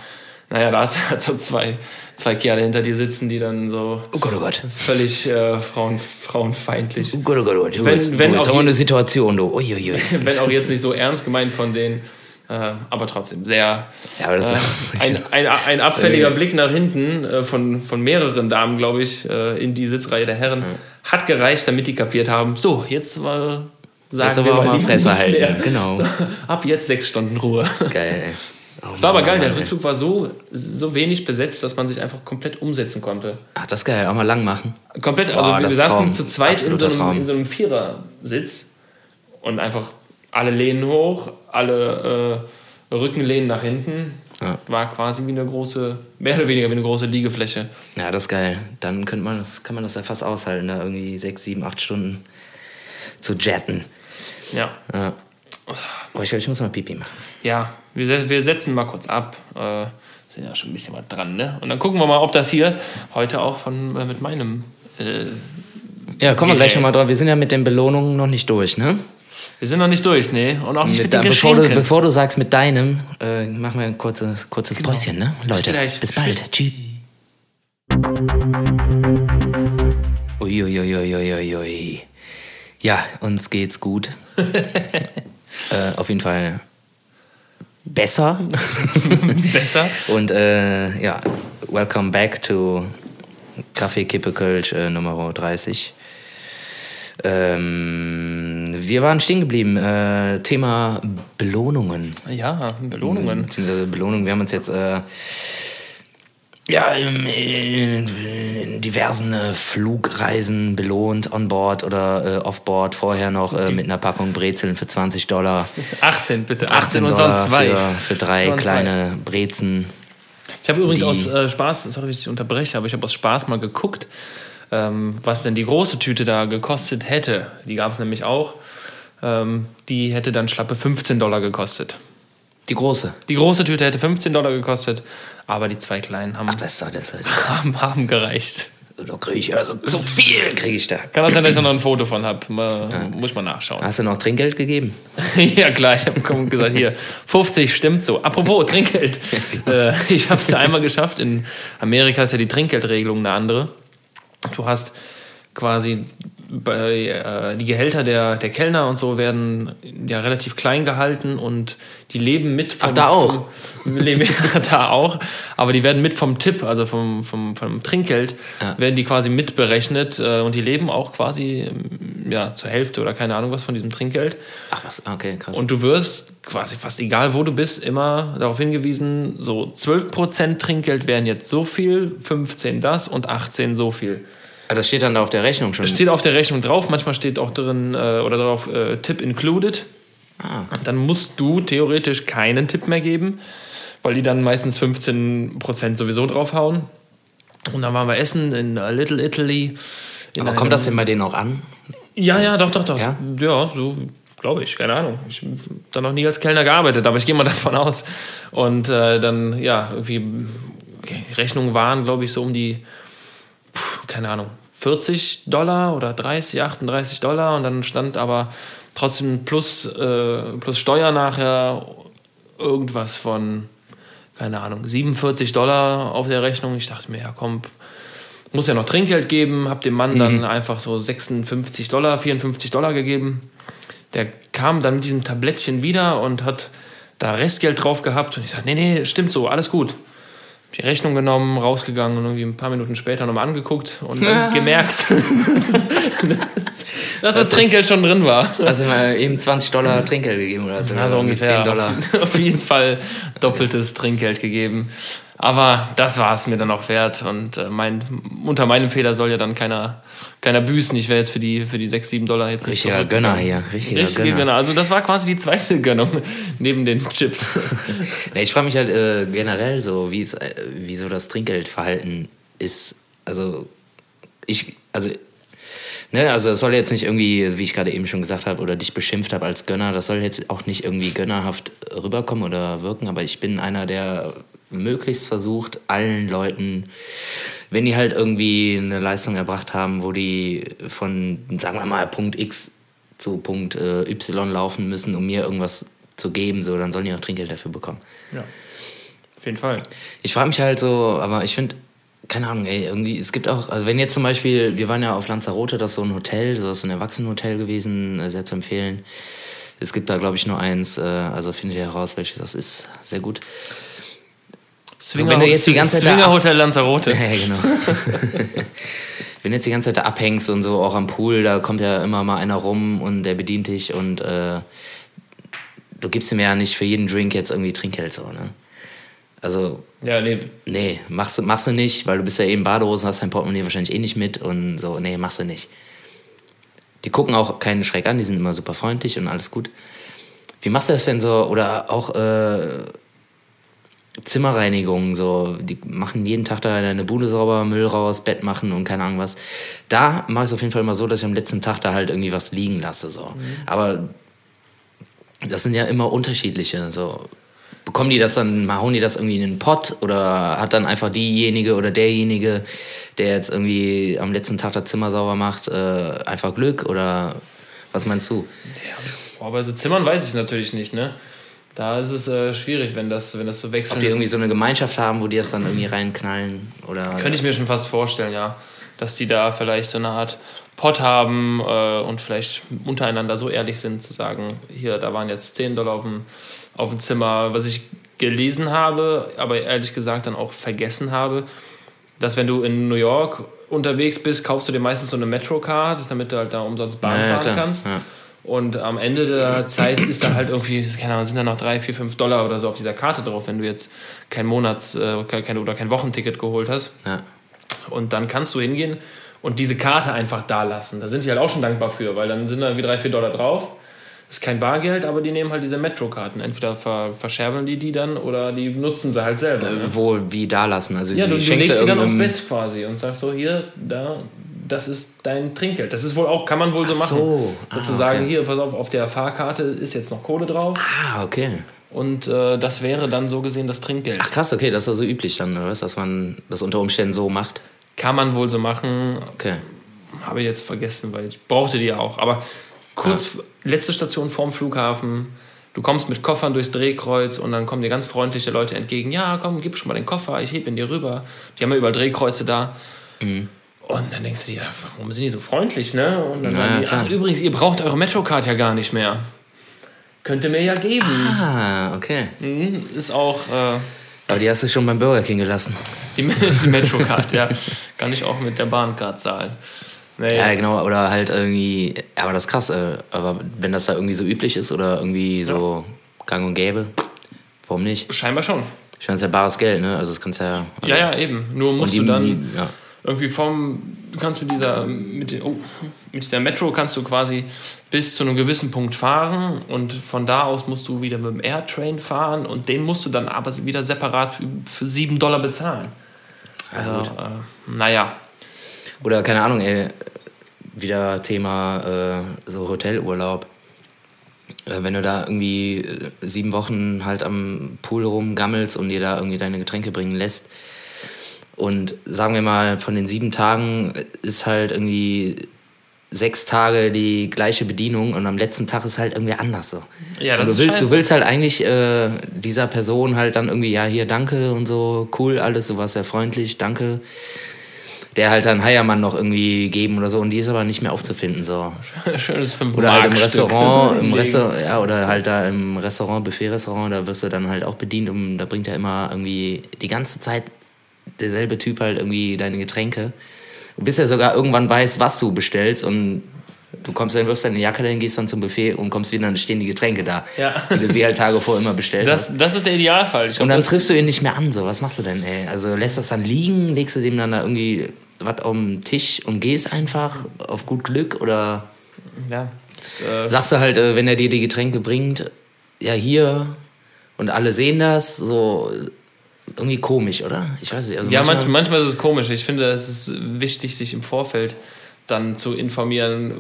Naja, da hat so zwei, zwei Kerle hinter dir sitzen, die dann so Oh Gott, oh Gott. völlig äh, Frauen, frauenfeindlich. Oh Gott, oh Gott, oh Gott. Wenn- jetzt, wenn du, jetzt auch je- eine Situation, du. Uiuiui. [LAUGHS] Wenn auch jetzt nicht so ernst gemeint von denen, äh, aber trotzdem sehr. Ja, aber das äh, [LAUGHS] ein, ein, ein abfälliger Blick nach hinten äh, von, von mehreren Damen, glaube ich, äh, in die Sitzreihe der Herren, hat gereicht, damit die kapiert haben, so, jetzt war. Sagen Jetzt aber wir mal die Fresse halten, genau. [LAUGHS] So, ab jetzt sechs Stunden Ruhe. Geil, ey. Oh, Es war aber geil, der. Rückflug war so, so wenig besetzt, dass man sich einfach komplett umsetzen konnte. Ach, das ist geil. Auch mal lang machen. Komplett, also Boah, wir saßen Traum. zu zweit in so, einem, in so einem Vierersitz und einfach alle Lehnen hoch, alle äh, Rückenlehnen nach hinten. Ja. War quasi wie eine große, mehr oder weniger wie eine große Liegefläche. Ja, das ist geil. Dann könnte man das, kann man das ja fast aushalten, da irgendwie sechs, sieben, acht Stunden zu jetten. Ja, Ja. Oh, ich, ich muss mal Pipi machen. ja wir, wir setzen mal kurz ab. Äh, sind ja schon ein bisschen was dran, ne? Und dann gucken wir mal, ob das hier heute auch von, äh, mit meinem. Äh, Ja, kommen wir gleich nochmal drauf. Wir sind ja mit den Belohnungen noch nicht durch, ne? wir sind noch nicht durch, ne? Und auch nicht mit, Mit den bevor, Geschenken. du, bevor du sagst mit deinem, äh, machen wir ein kurzes, kurzes Päuschen, ne? Leute, gleich. bis bald. Tschüss. Tschüss. Uiuiuiuiui. Ja, uns geht's gut. [LAUGHS] äh, auf jeden Fall besser. [LAUGHS] Besser. Und äh, ja, welcome back to Kaffee Kippe Kölsch äh, Nummer 30. Ähm, wir waren stehen geblieben. Äh, Thema Belohnungen. Ja, Belohnungen. Beziehungsweise Belohnungen. Wir haben uns jetzt äh, ja, in, in, in diversen äh, Flugreisen belohnt, onboard oder äh, offboard. Vorher noch äh, mit einer Packung Brezeln für 20 Dollar. 18 bitte. 18, und Dollar sonst zwei. Für, für drei zwei. kleine Brezen. Ich habe übrigens aus äh, Spaß, sorry, ich unterbreche, aber ich habe aus Spaß mal geguckt, ähm, was denn die große Tüte da gekostet hätte. Die gab es nämlich auch. Ähm, die hätte dann schlappe 15 Dollar gekostet. Die große. Die große Tüte hätte 15 Dollar gekostet, aber die zwei kleinen haben, Ach, das doch das. haben, haben gereicht. Da kriege ich also so viel kriege ich da. Kann das sein, dass ich da noch ein Foto von habe? Muss ich mal nachschauen. Hast du noch Trinkgeld gegeben? [LAUGHS] ja, klar, ich habe gesagt, hier, 50 stimmt so. Apropos Trinkgeld. [LAUGHS] äh, ich habe es da einmal geschafft. In Amerika ist ja die Trinkgeldregelung eine andere. Du hast quasi bei, äh, die Gehälter der, der Kellner und so werden ja relativ klein gehalten und die leben mit vom, Ach, da auch? Vom, [LAUGHS] leben, da auch, aber die werden mit vom Tipp, also vom, vom, vom Trinkgeld, Ja. werden die quasi mitberechnet äh, und die leben auch quasi ähm, ja, zur Hälfte oder keine Ahnung was von diesem Trinkgeld. Ach was, okay, krass. Und du wirst quasi fast egal, wo du bist, immer darauf hingewiesen, so 12% Trinkgeld wären jetzt so viel, 15 das und 18% so viel. Ah, das steht dann da auf der Rechnung schon. Steht auf der Rechnung drauf, manchmal steht auch drin äh, oder drauf äh, Tip included. Ah. Dann musst du theoretisch keinen Tipp mehr geben, weil die dann meistens 15% sowieso draufhauen. Und dann waren wir essen in Little Italy. In Aber kommt das denn bei denen auch an? ja, ja, doch, doch, doch. Ja? Ja, so glaube ich, keine Ahnung. Ich habe da noch nie als Kellner gearbeitet, aber ich gehe mal [LAUGHS] davon aus. Und äh, dann, ja, irgendwie, die Rechnungen waren, glaube ich, so um die, puh, keine Ahnung, 40 Dollar oder 30, 38 Dollar. Und dann stand aber trotzdem plus, äh, plus Steuer nachher irgendwas von, keine Ahnung, 47 Dollar auf der Rechnung. Ich dachte mir, ja, komm, muss ja noch Trinkgeld geben, hab dem Mann dann einfach so 56 Dollar, 54 Dollar gegeben. Der kam dann mit diesem Tablettchen wieder und hat da Restgeld drauf gehabt und ich sagte, nee, nee, stimmt so, alles gut. Die Rechnung genommen, rausgegangen und irgendwie ein paar Minuten später nochmal angeguckt und dann [LAUGHS] gemerkt, [LAUGHS] dass das Trinkgeld schon drin war. Also mal eben 20 Dollar Trinkgeld gegeben oder so. Also Irgendwie ungefähr 10 Dollar. [LAUGHS] Auf jeden Fall doppeltes Trinkgeld gegeben. Aber das war es mir dann auch wert. Und äh, mein, unter meinem Fehler soll ja dann keiner, keiner büßen. Ich wäre jetzt für die, für die 6, 7 Dollar jetzt nicht Richtiger. Gönner hier. Richtiger Richtige Gönner. Gönner. Also das war quasi die zweite [LAUGHS] Gönnung neben den Chips. [LAUGHS] Ja, ich frage mich halt äh, generell so, wie es, äh, wie so das Trinkgeldverhalten ist. Also ich, also Ne, also es soll jetzt nicht irgendwie, wie ich gerade eben schon gesagt habe, oder dich beschimpft habe als Gönner, das soll jetzt auch nicht irgendwie gönnerhaft rüberkommen oder wirken, aber ich bin einer, der möglichst versucht, allen Leuten, wenn die halt irgendwie eine Leistung erbracht haben, wo die von, sagen wir mal, Punkt X zu Punkt äh, Y laufen müssen, um mir irgendwas zu geben, so, dann sollen die auch Trinkgeld dafür bekommen. Ja. jeden Fall. Ich frage mich halt so, aber ich finde, keine Ahnung, ey, irgendwie, es gibt auch, also wenn jetzt zum Beispiel, wir waren ja auf Lanzarote, das ist so ein Hotel, das ist so ein Erwachsenenhotel gewesen, äh, sehr zu empfehlen. Es gibt da, glaube ich, nur eins, äh, also findet ihr heraus, welches das ist. Sehr gut. Swinger, wenn du jetzt die ganze Zeit Swinger Hotel Lanzarote. [LAUGHS] ja, genau. [LAUGHS] wenn du jetzt die ganze Zeit da abhängst und so auch am Pool, da kommt ja immer mal einer rum und der bedient dich und äh, du gibst ihm ja nicht für jeden Drink jetzt irgendwie Trinkgeld so, ne? Also. Ja, nee. Nee, machst, machst du nicht, weil du bist ja eben Badehosen, hast dein Portemonnaie wahrscheinlich eh nicht mit und so, nee, machst du nicht. Die gucken auch keinen Schreck an, die sind immer super freundlich und alles gut. Wie machst du das denn so? Oder auch äh, Zimmerreinigung, so, die machen jeden Tag da deine Bude sauber, Müll raus, Bett machen und keine Ahnung was. Da mache ich es auf jeden Fall immer so, dass ich am letzten Tag da halt irgendwie was liegen lasse. So. Mhm. Aber das sind ja immer unterschiedliche. So. Bekommen die das dann, hauen die das irgendwie in den Pott oder hat dann einfach diejenige oder derjenige, der jetzt irgendwie am letzten Tag das Zimmer sauber macht, äh, einfach Glück oder was meinst du? Ja, aber so Zimmern weiß ich natürlich nicht, ne? Da ist es äh, schwierig, wenn das, wenn das so wechselt. Ob die irgendwie so eine Gemeinschaft haben, wo die das dann irgendwie reinknallen? Oder, Könnte ich mir schon fast vorstellen, ja. Dass die da vielleicht so eine Art Pot haben äh, und vielleicht untereinander so ehrlich sind, zu sagen, hier, da waren jetzt 10 Dollar auf dem, auf dem Zimmer, was ich gelesen habe, aber ehrlich gesagt dann auch vergessen habe, dass wenn du in New York unterwegs bist, kaufst du dir meistens so eine Metro-Card, damit du halt da umsonst Bahn ja, fahren ja, kannst. Ja. Und am Ende der Zeit ist da halt irgendwie, keine Ahnung, sind da noch drei, vier, fünf Dollar oder so auf dieser Karte drauf, wenn du jetzt kein Monats- äh, kein, oder kein Wochenticket geholt hast. Ja. Und dann kannst du hingehen und diese Karte einfach da lassen. Da sind die halt auch schon dankbar für, weil dann sind da wie drei, vier Dollar drauf. Das ist kein Bargeld, aber die nehmen halt diese Metro-Karten. Entweder ver verscherbeln die die dann oder die nutzen sie halt selber. Äh, ne? Wo, wie da lassen? Also ja, du, du legst sie dann aufs Bett quasi und sagst so, hier, da, das ist dein Trinkgeld. Das ist wohl auch, kann man wohl so Ach machen. So. Ah, Sozusagen, okay. hier, pass auf, auf der Fahrkarte ist jetzt noch Kohle drauf. Ah, okay. Und äh, das wäre dann so gesehen das Trinkgeld. Ach krass, okay, das ist ja so üblich dann, oder? Dass man das unter Umständen so macht. Kann man wohl so machen. Okay. Habe ich jetzt vergessen, weil ich brauchte die ja auch. Aber kurz, ja. letzte Station vorm Flughafen. Du kommst mit Koffern durchs Drehkreuz und dann kommen dir ganz freundliche Leute entgegen. Ja, komm, gib schon mal den Koffer, ich hebe ihn dir rüber. Die haben ja überall Drehkreuze da. Mhm. Und dann denkst du dir, warum sind die so freundlich, ne? Und dann sagen die, ach übrigens, ihr braucht eure Metrocard ja gar nicht mehr. Könnte mir ja geben. Ah, okay. Mhm, ist auch. Äh, aber die hast du schon beim Burger King gelassen. Die, [LAUGHS] die Metrocard, ja. Kann ich auch mit der Bahncard zahlen. Nee. Ja, genau, oder halt irgendwie, aber das ist krass, äh, aber wenn das da irgendwie so üblich ist oder irgendwie so ja. gang und gäbe, warum nicht? Scheinbar schon. Ich meine, es ist ja bares Geld, ne? Also das kannst ja. Also ja, ja, eben. Nur musst die, du dann. Die, ja irgendwie vom, du kannst mit dieser, mit, oh, mit dieser Metro kannst du quasi bis zu einem gewissen Punkt fahren und von da aus musst du wieder mit dem Airtrain fahren und den musst du dann aber wieder separat für, für 7 Dollar bezahlen. Also, also äh, naja. Oder keine Ahnung, ey, wieder Thema äh, so Hotelurlaub. Äh, wenn du da irgendwie äh, sieben Wochen halt am Pool rumgammelst und dir da irgendwie deine Getränke bringen lässt, und sagen wir mal, von den sieben Tagen ist halt irgendwie sechs Tage die gleiche Bedienung und am letzten Tag ist halt irgendwie anders so. Ja, das du willst, ist du willst halt eigentlich äh, dieser Person halt dann irgendwie, ja, hier, danke und so, cool, alles, du warst sehr freundlich, danke. Der halt dann Heiermann noch irgendwie geben oder so und die ist aber nicht mehr aufzufinden so. [LAUGHS] Schönes fünf Oder halt im Restaurant, im [LAUGHS] Restaurant, ja, oder halt da im Restaurant, Buffet-Restaurant, da wirst du dann halt auch bedient und da bringt er immer irgendwie die ganze Zeit derselbe Typ halt irgendwie deine Getränke. Bis er sogar irgendwann weiß, was du bestellst und du kommst dann, wirfst deine Jacke dahin, gehst dann zum Buffet und kommst wieder, dann stehen die Getränke da. Ja. Die du sie halt Tage vor immer bestellt das, hast. Das ist der Idealfall. und dann triffst du ihn nicht mehr an, so. Was machst du denn, ey? Also lässt das dann liegen, legst du dem dann da irgendwie was auf den Tisch und gehst einfach auf gut Glück oder... Ja. Das, äh sagst du halt, äh, wenn er dir die Getränke bringt, ja hier und alle sehen das, so irgendwie komisch, oder? Ich weiß nicht. Also ja, manchmal, manchmal ist es komisch. Ich finde, es ist wichtig, sich im Vorfeld dann zu informieren,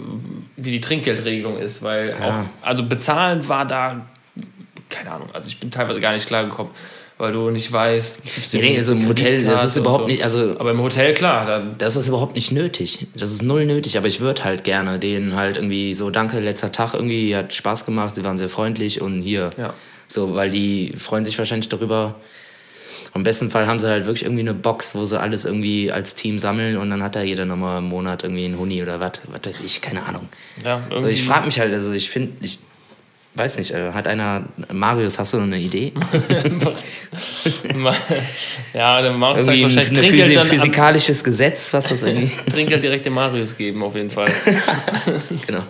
wie die Trinkgeldregelung ist, weil ja. auch, also bezahlen war da, keine Ahnung, also ich bin teilweise gar nicht klar gekommen, weil du nicht weißt, nee, nee, also im Hotel, das ist überhaupt so. nicht, also. Aber im Hotel, klar. Dann das ist überhaupt nicht nötig. Das ist null nötig, aber ich würde halt gerne denen halt irgendwie so, danke, letzter Tag irgendwie, hat Spaß gemacht, sie waren sehr freundlich und hier. Ja. So, weil die freuen sich wahrscheinlich darüber, Im besten Fall haben sie halt wirklich irgendwie eine Box, wo sie alles irgendwie als Team sammeln und dann hat da jeder nochmal im Monat irgendwie einen Huni oder was, was weiß ich, keine Ahnung. Ja, also ich frage mich halt, also ich finde, ich weiß nicht, äh, hat einer, Marius, hast du eine Idee? [LAUGHS] [LAUGHS] ja, der Marius sagt wahrscheinlich ein Trinkgeld dann physikalisches Gesetz, was das irgendwie... [LAUGHS] Trinkgeld direkt dem Marius geben, auf jeden Fall. genau.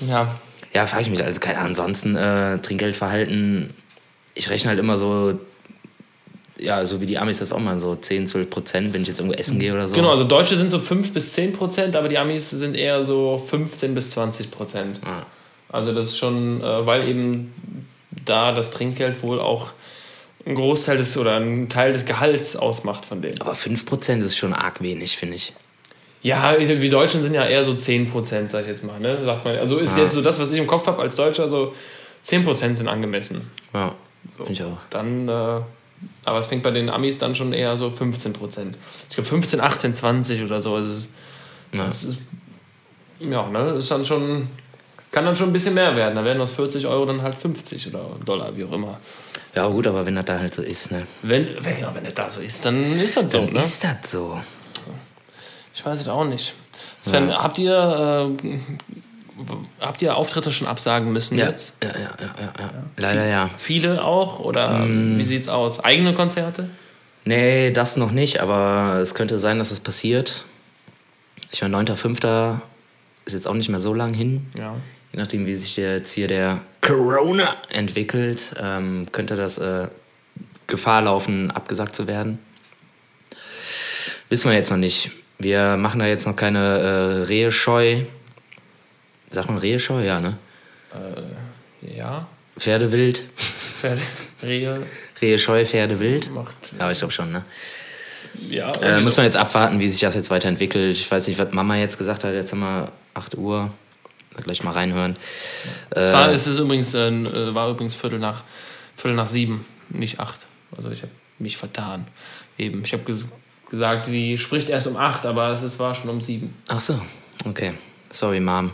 Ja. Ja, frage ich mich, also keine Ahnung, ansonsten äh, Trinkgeldverhalten, ich rechne halt immer so ja, so wie die Amis das auch mal so 10, 12 Prozent, wenn ich jetzt irgendwo essen gehe oder so. Genau, also Deutsche sind so 5 bis 10 Prozent, aber die Amis sind eher so 15 bis 20 Prozent. Ah. Also das ist schon, äh, weil eben da das Trinkgeld wohl auch ein Großteil des oder ein Teil des Gehalts ausmacht von denen. Aber 5 Prozent ist schon arg wenig, finde ich. Ja, wir Deutschen sind ja eher so 10 Prozent, sag ich jetzt mal. Ne? Sagt man. Also ist ah. jetzt so das, was ich im Kopf habe als Deutscher, so 10 Prozent sind angemessen. Ja, so. finde ich auch. Dann äh, aber es fängt bei den Amis dann schon eher so 15 Prozent. Ich glaube 15, 18, 20 oder so. Also ist, ja. Das ist, ja, ne, ist dann schon, kann dann schon ein bisschen mehr werden. Da werden aus 40 Euro dann halt 50 oder Dollar, wie auch immer. Ja, gut, aber wenn das da halt so ist, ne? Wenn, wenn, wenn das da so ist, dann ist das so, dann ne? ist das so. Ich weiß es auch nicht. Sven, ja. habt ihr äh, habt ihr Auftritte schon absagen müssen ja. jetzt? Ja, ja, ja, ja, ja. Leider ja. Viele auch? Oder mm. wie sieht's aus? Eigene Konzerte? Nee, das noch nicht, aber es könnte sein, dass es das passiert. Ich meine, 9.5. ist jetzt auch nicht mehr so lang hin. Ja. Je nachdem, wie sich jetzt hier der Corona entwickelt, ähm, könnte das äh, Gefahr laufen, abgesagt zu werden. Wissen wir jetzt noch nicht. Wir machen da jetzt noch keine äh, Rehescheu Sagt man Rehescheu? Ja, ne? Äh, ja. Pferdewild. Pferde, Rehe. Rehescheu, Pferdewild. Macht, ja, aber ich glaube schon, ne? Ja. Äh, muss man jetzt abwarten, wie sich das jetzt weiterentwickelt. Ich weiß nicht, was Mama jetzt gesagt hat. Jetzt haben wir 8 Uhr. Gleich mal reinhören. Es, war, äh, es ist übrigens, äh, war übrigens Viertel nach, Viertel nach sieben, nicht acht. Also ich habe mich vertan. Eben. Ich habe ges gesagt, die spricht erst um acht, aber es war schon um sieben. Ach so, okay. Sorry, Mom.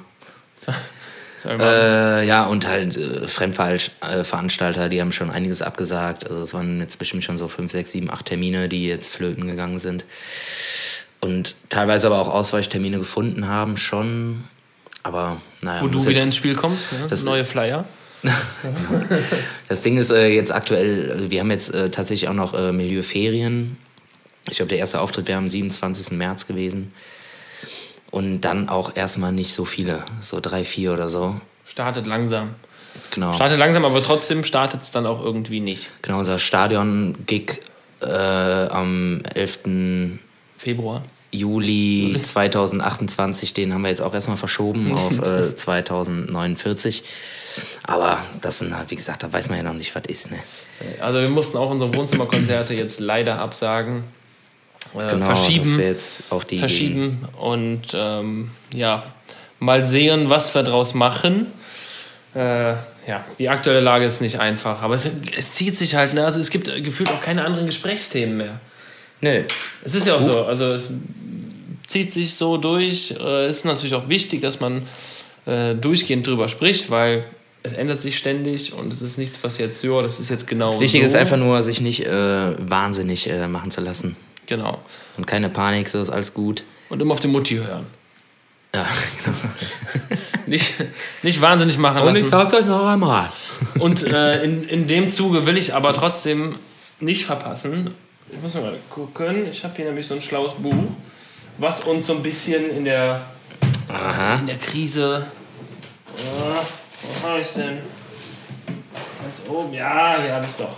Äh, ja, und halt äh, Fremdveranstalter, die haben schon einiges abgesagt. Also es waren jetzt bestimmt schon so fünf, sechs, sieben, acht Termine, die jetzt flöten gegangen sind. Und teilweise aber auch Ausweichtermine gefunden haben, schon. Aber naja. Wo du wieder ins Spiel kommst, ne? das neue Flyer. [LAUGHS] das Ding ist äh, jetzt aktuell, wir haben jetzt äh, tatsächlich auch noch äh, Milieuferien. Ich glaube, der erste Auftritt wäre am 27. März gewesen. Und dann auch erstmal nicht so viele, so drei, vier oder so. Startet langsam. Genau. Startet langsam, aber trotzdem startet es dann auch irgendwie nicht. Genau, unser Stadion-Gig äh, am 11. Februar. Juli 2028, den haben wir jetzt auch erstmal verschoben [LAUGHS] auf äh, 2049. Aber das sind halt, wie gesagt, da weiß man ja noch nicht, was ist. Ne? Also wir mussten auch unsere Wohnzimmerkonzerte jetzt leider absagen äh, genau, verschieben. jetzt auch die verschieben Idee. und ähm, ja, mal sehen, was wir draus machen. Äh, ja, die aktuelle Lage ist nicht einfach, aber es, es zieht sich halt, ne? also es gibt gefühlt auch keine anderen Gesprächsthemen mehr. Nö. Es ist ja auch so, also es zieht sich so durch. Es äh, ist natürlich auch wichtig, dass man äh, durchgehend drüber spricht, weil es ändert sich ständig und es ist nichts, was jetzt, ja, das ist jetzt genau. Das Wichtige so. ist einfach nur, sich nicht äh, wahnsinnig äh, machen zu lassen. Genau. Und keine Panik, so ist alles gut. Und immer auf die Mutti hören. Ja, [LAUGHS] genau. nicht, nicht wahnsinnig machen lassen. Und ich sag's euch noch einmal. Und äh, in, in dem Zuge will ich aber trotzdem nicht verpassen. Ich muss mal gucken. Ich habe hier nämlich so ein schlaues Buch, was uns so ein bisschen in der, Aha. In der Krise. Oh, wo habe ich denn? Ganz oben. Ja, hier habe ich doch.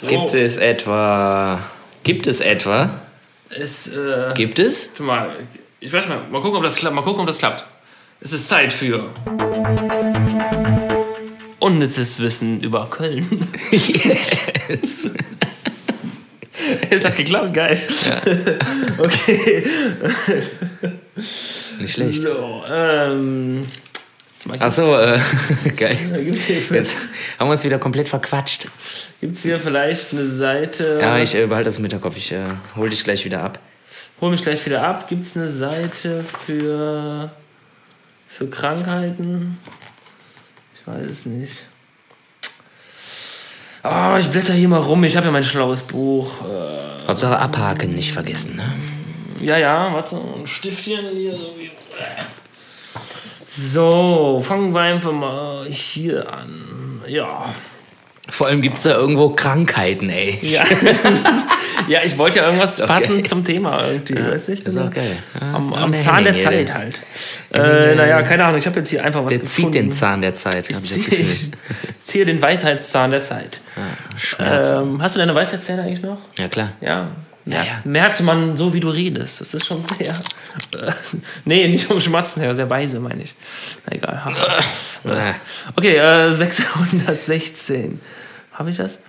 So. Gibt es etwa Gibt es etwa? Es, äh, Gibt es? Tu mal, ich weiß mal, mal gucken, ob das klappt. Mal gucken, ob das klappt. Es ist Zeit für unnützes Wissen über Köln. [LAUGHS] yes. es hat geklappt, geil. Ja. [LAUGHS] okay. Nicht schlecht. So, ähm, Achso, äh, [LAUGHS] geil. Jetzt haben wir uns wieder komplett verquatscht. Gibt es hier vielleicht eine Seite? Ja, ich äh, behalte das im Hinterkopf. Ich äh, hol dich gleich wieder ab. Hol mich gleich wieder ab. Gibt es eine Seite für, für Krankheiten? Ich weiß es nicht. Oh, ich blätter hier mal rum. Ich habe ja mein schlaues Buch. Äh, Hauptsache abhaken nicht vergessen, ne? ja, ja, warte. Ein Stiftchen hier. irgendwie. So, fangen wir einfach mal hier an. Ja. Vor allem gibt es da irgendwo Krankheiten, ey. Ja, [LAUGHS] ja ich wollte ja irgendwas passend zum Thema irgendwie. weiß nicht, ist genau. auch geil. Ja, Am, ja, am der Zahn der Zeit der- halt. Äh, naja, keine Ahnung, ich habe jetzt hier einfach was Der gefunden. zieht den Zahn der Zeit, Ich hab ich ziehe, ich den Weisheitszahn der Zeit. Schmerz. Ähm, hast du deine Weisheitszähne eigentlich noch? ja, klar. Ja. Ja, Mer- ja. Merkt man so, wie du redest. Das ist schon sehr. Äh, [LAUGHS] nee, nicht vom Schmatzen her, sehr weise, meine ich. Na egal. Äh, Okay, äh, 616. Habe ich das?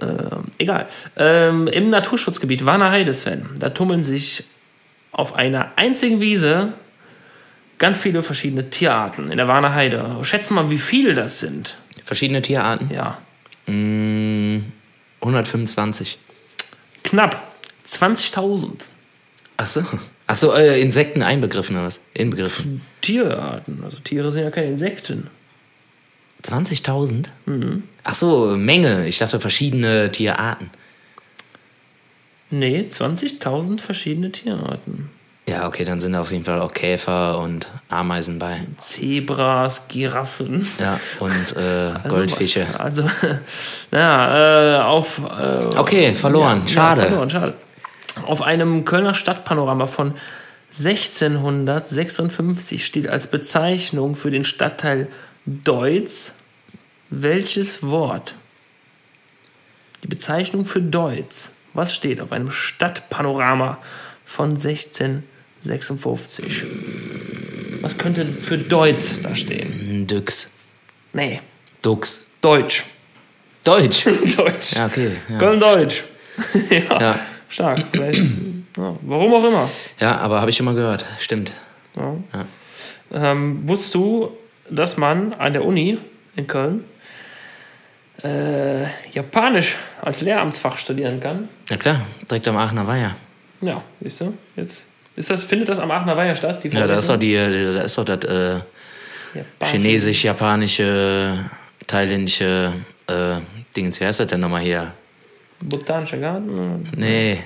Ähm, egal. Ähm, Im Naturschutzgebiet Warner Heide, Sven, da tummeln sich auf einer einzigen Wiese ganz viele verschiedene Tierarten in der Warner Heide. Schätz mal, wie viele das sind. Verschiedene Tierarten. Ja, Mm, 125. knapp 20.000 Achso. Achso, äh, Insekten einbegriffen oder was? Inbegriffen. Tierarten. Also Tiere sind ja keine Insekten. 20.000? Ach so, Menge. Ich dachte verschiedene Tierarten. Nee, 20.000 verschiedene Tierarten. Ja, okay, dann sind da auf jeden Fall auch Käfer und Ameisen bei. Zebras, Giraffen. Ja, und äh, [LAUGHS] Also Goldfische. Was, also, [LAUGHS] naja, äh, auf. Äh, Okay, verloren. Schade. Ja, verloren, schade. Auf einem Kölner Stadtpanorama von 1656 steht als Bezeichnung für den Stadtteil Deutz welches Wort? Die Bezeichnung für Deutz. Was steht auf einem Stadtpanorama von 1656? Was könnte für Deutz da stehen? Düx. Nee, Dux. Deutsch. Deutsch. [LAUGHS] Deutsch. Ja, okay. Ja. Köln-Deutsch. [LAUGHS] ja, Ja. Stark. Vielleicht. [CLEARS THROAT] Ja, warum auch immer. ja, aber habe ich schon mal gehört. Stimmt. Ja. Ja. Ähm, wusstest du, dass man an der Uni in Köln äh, Japanisch als Lehramtsfach studieren kann? Na klar, direkt am Aachener Weiher. Ja, siehst du? Jetzt ist das, findet das am Aachener Weiher statt? Die Ja, da ist doch, die, da ist doch das äh, Japanische- chinesisch-japanische, thailändische äh, Dingens. Wie heißt das denn nochmal hier? Botanischer Garten? Nee,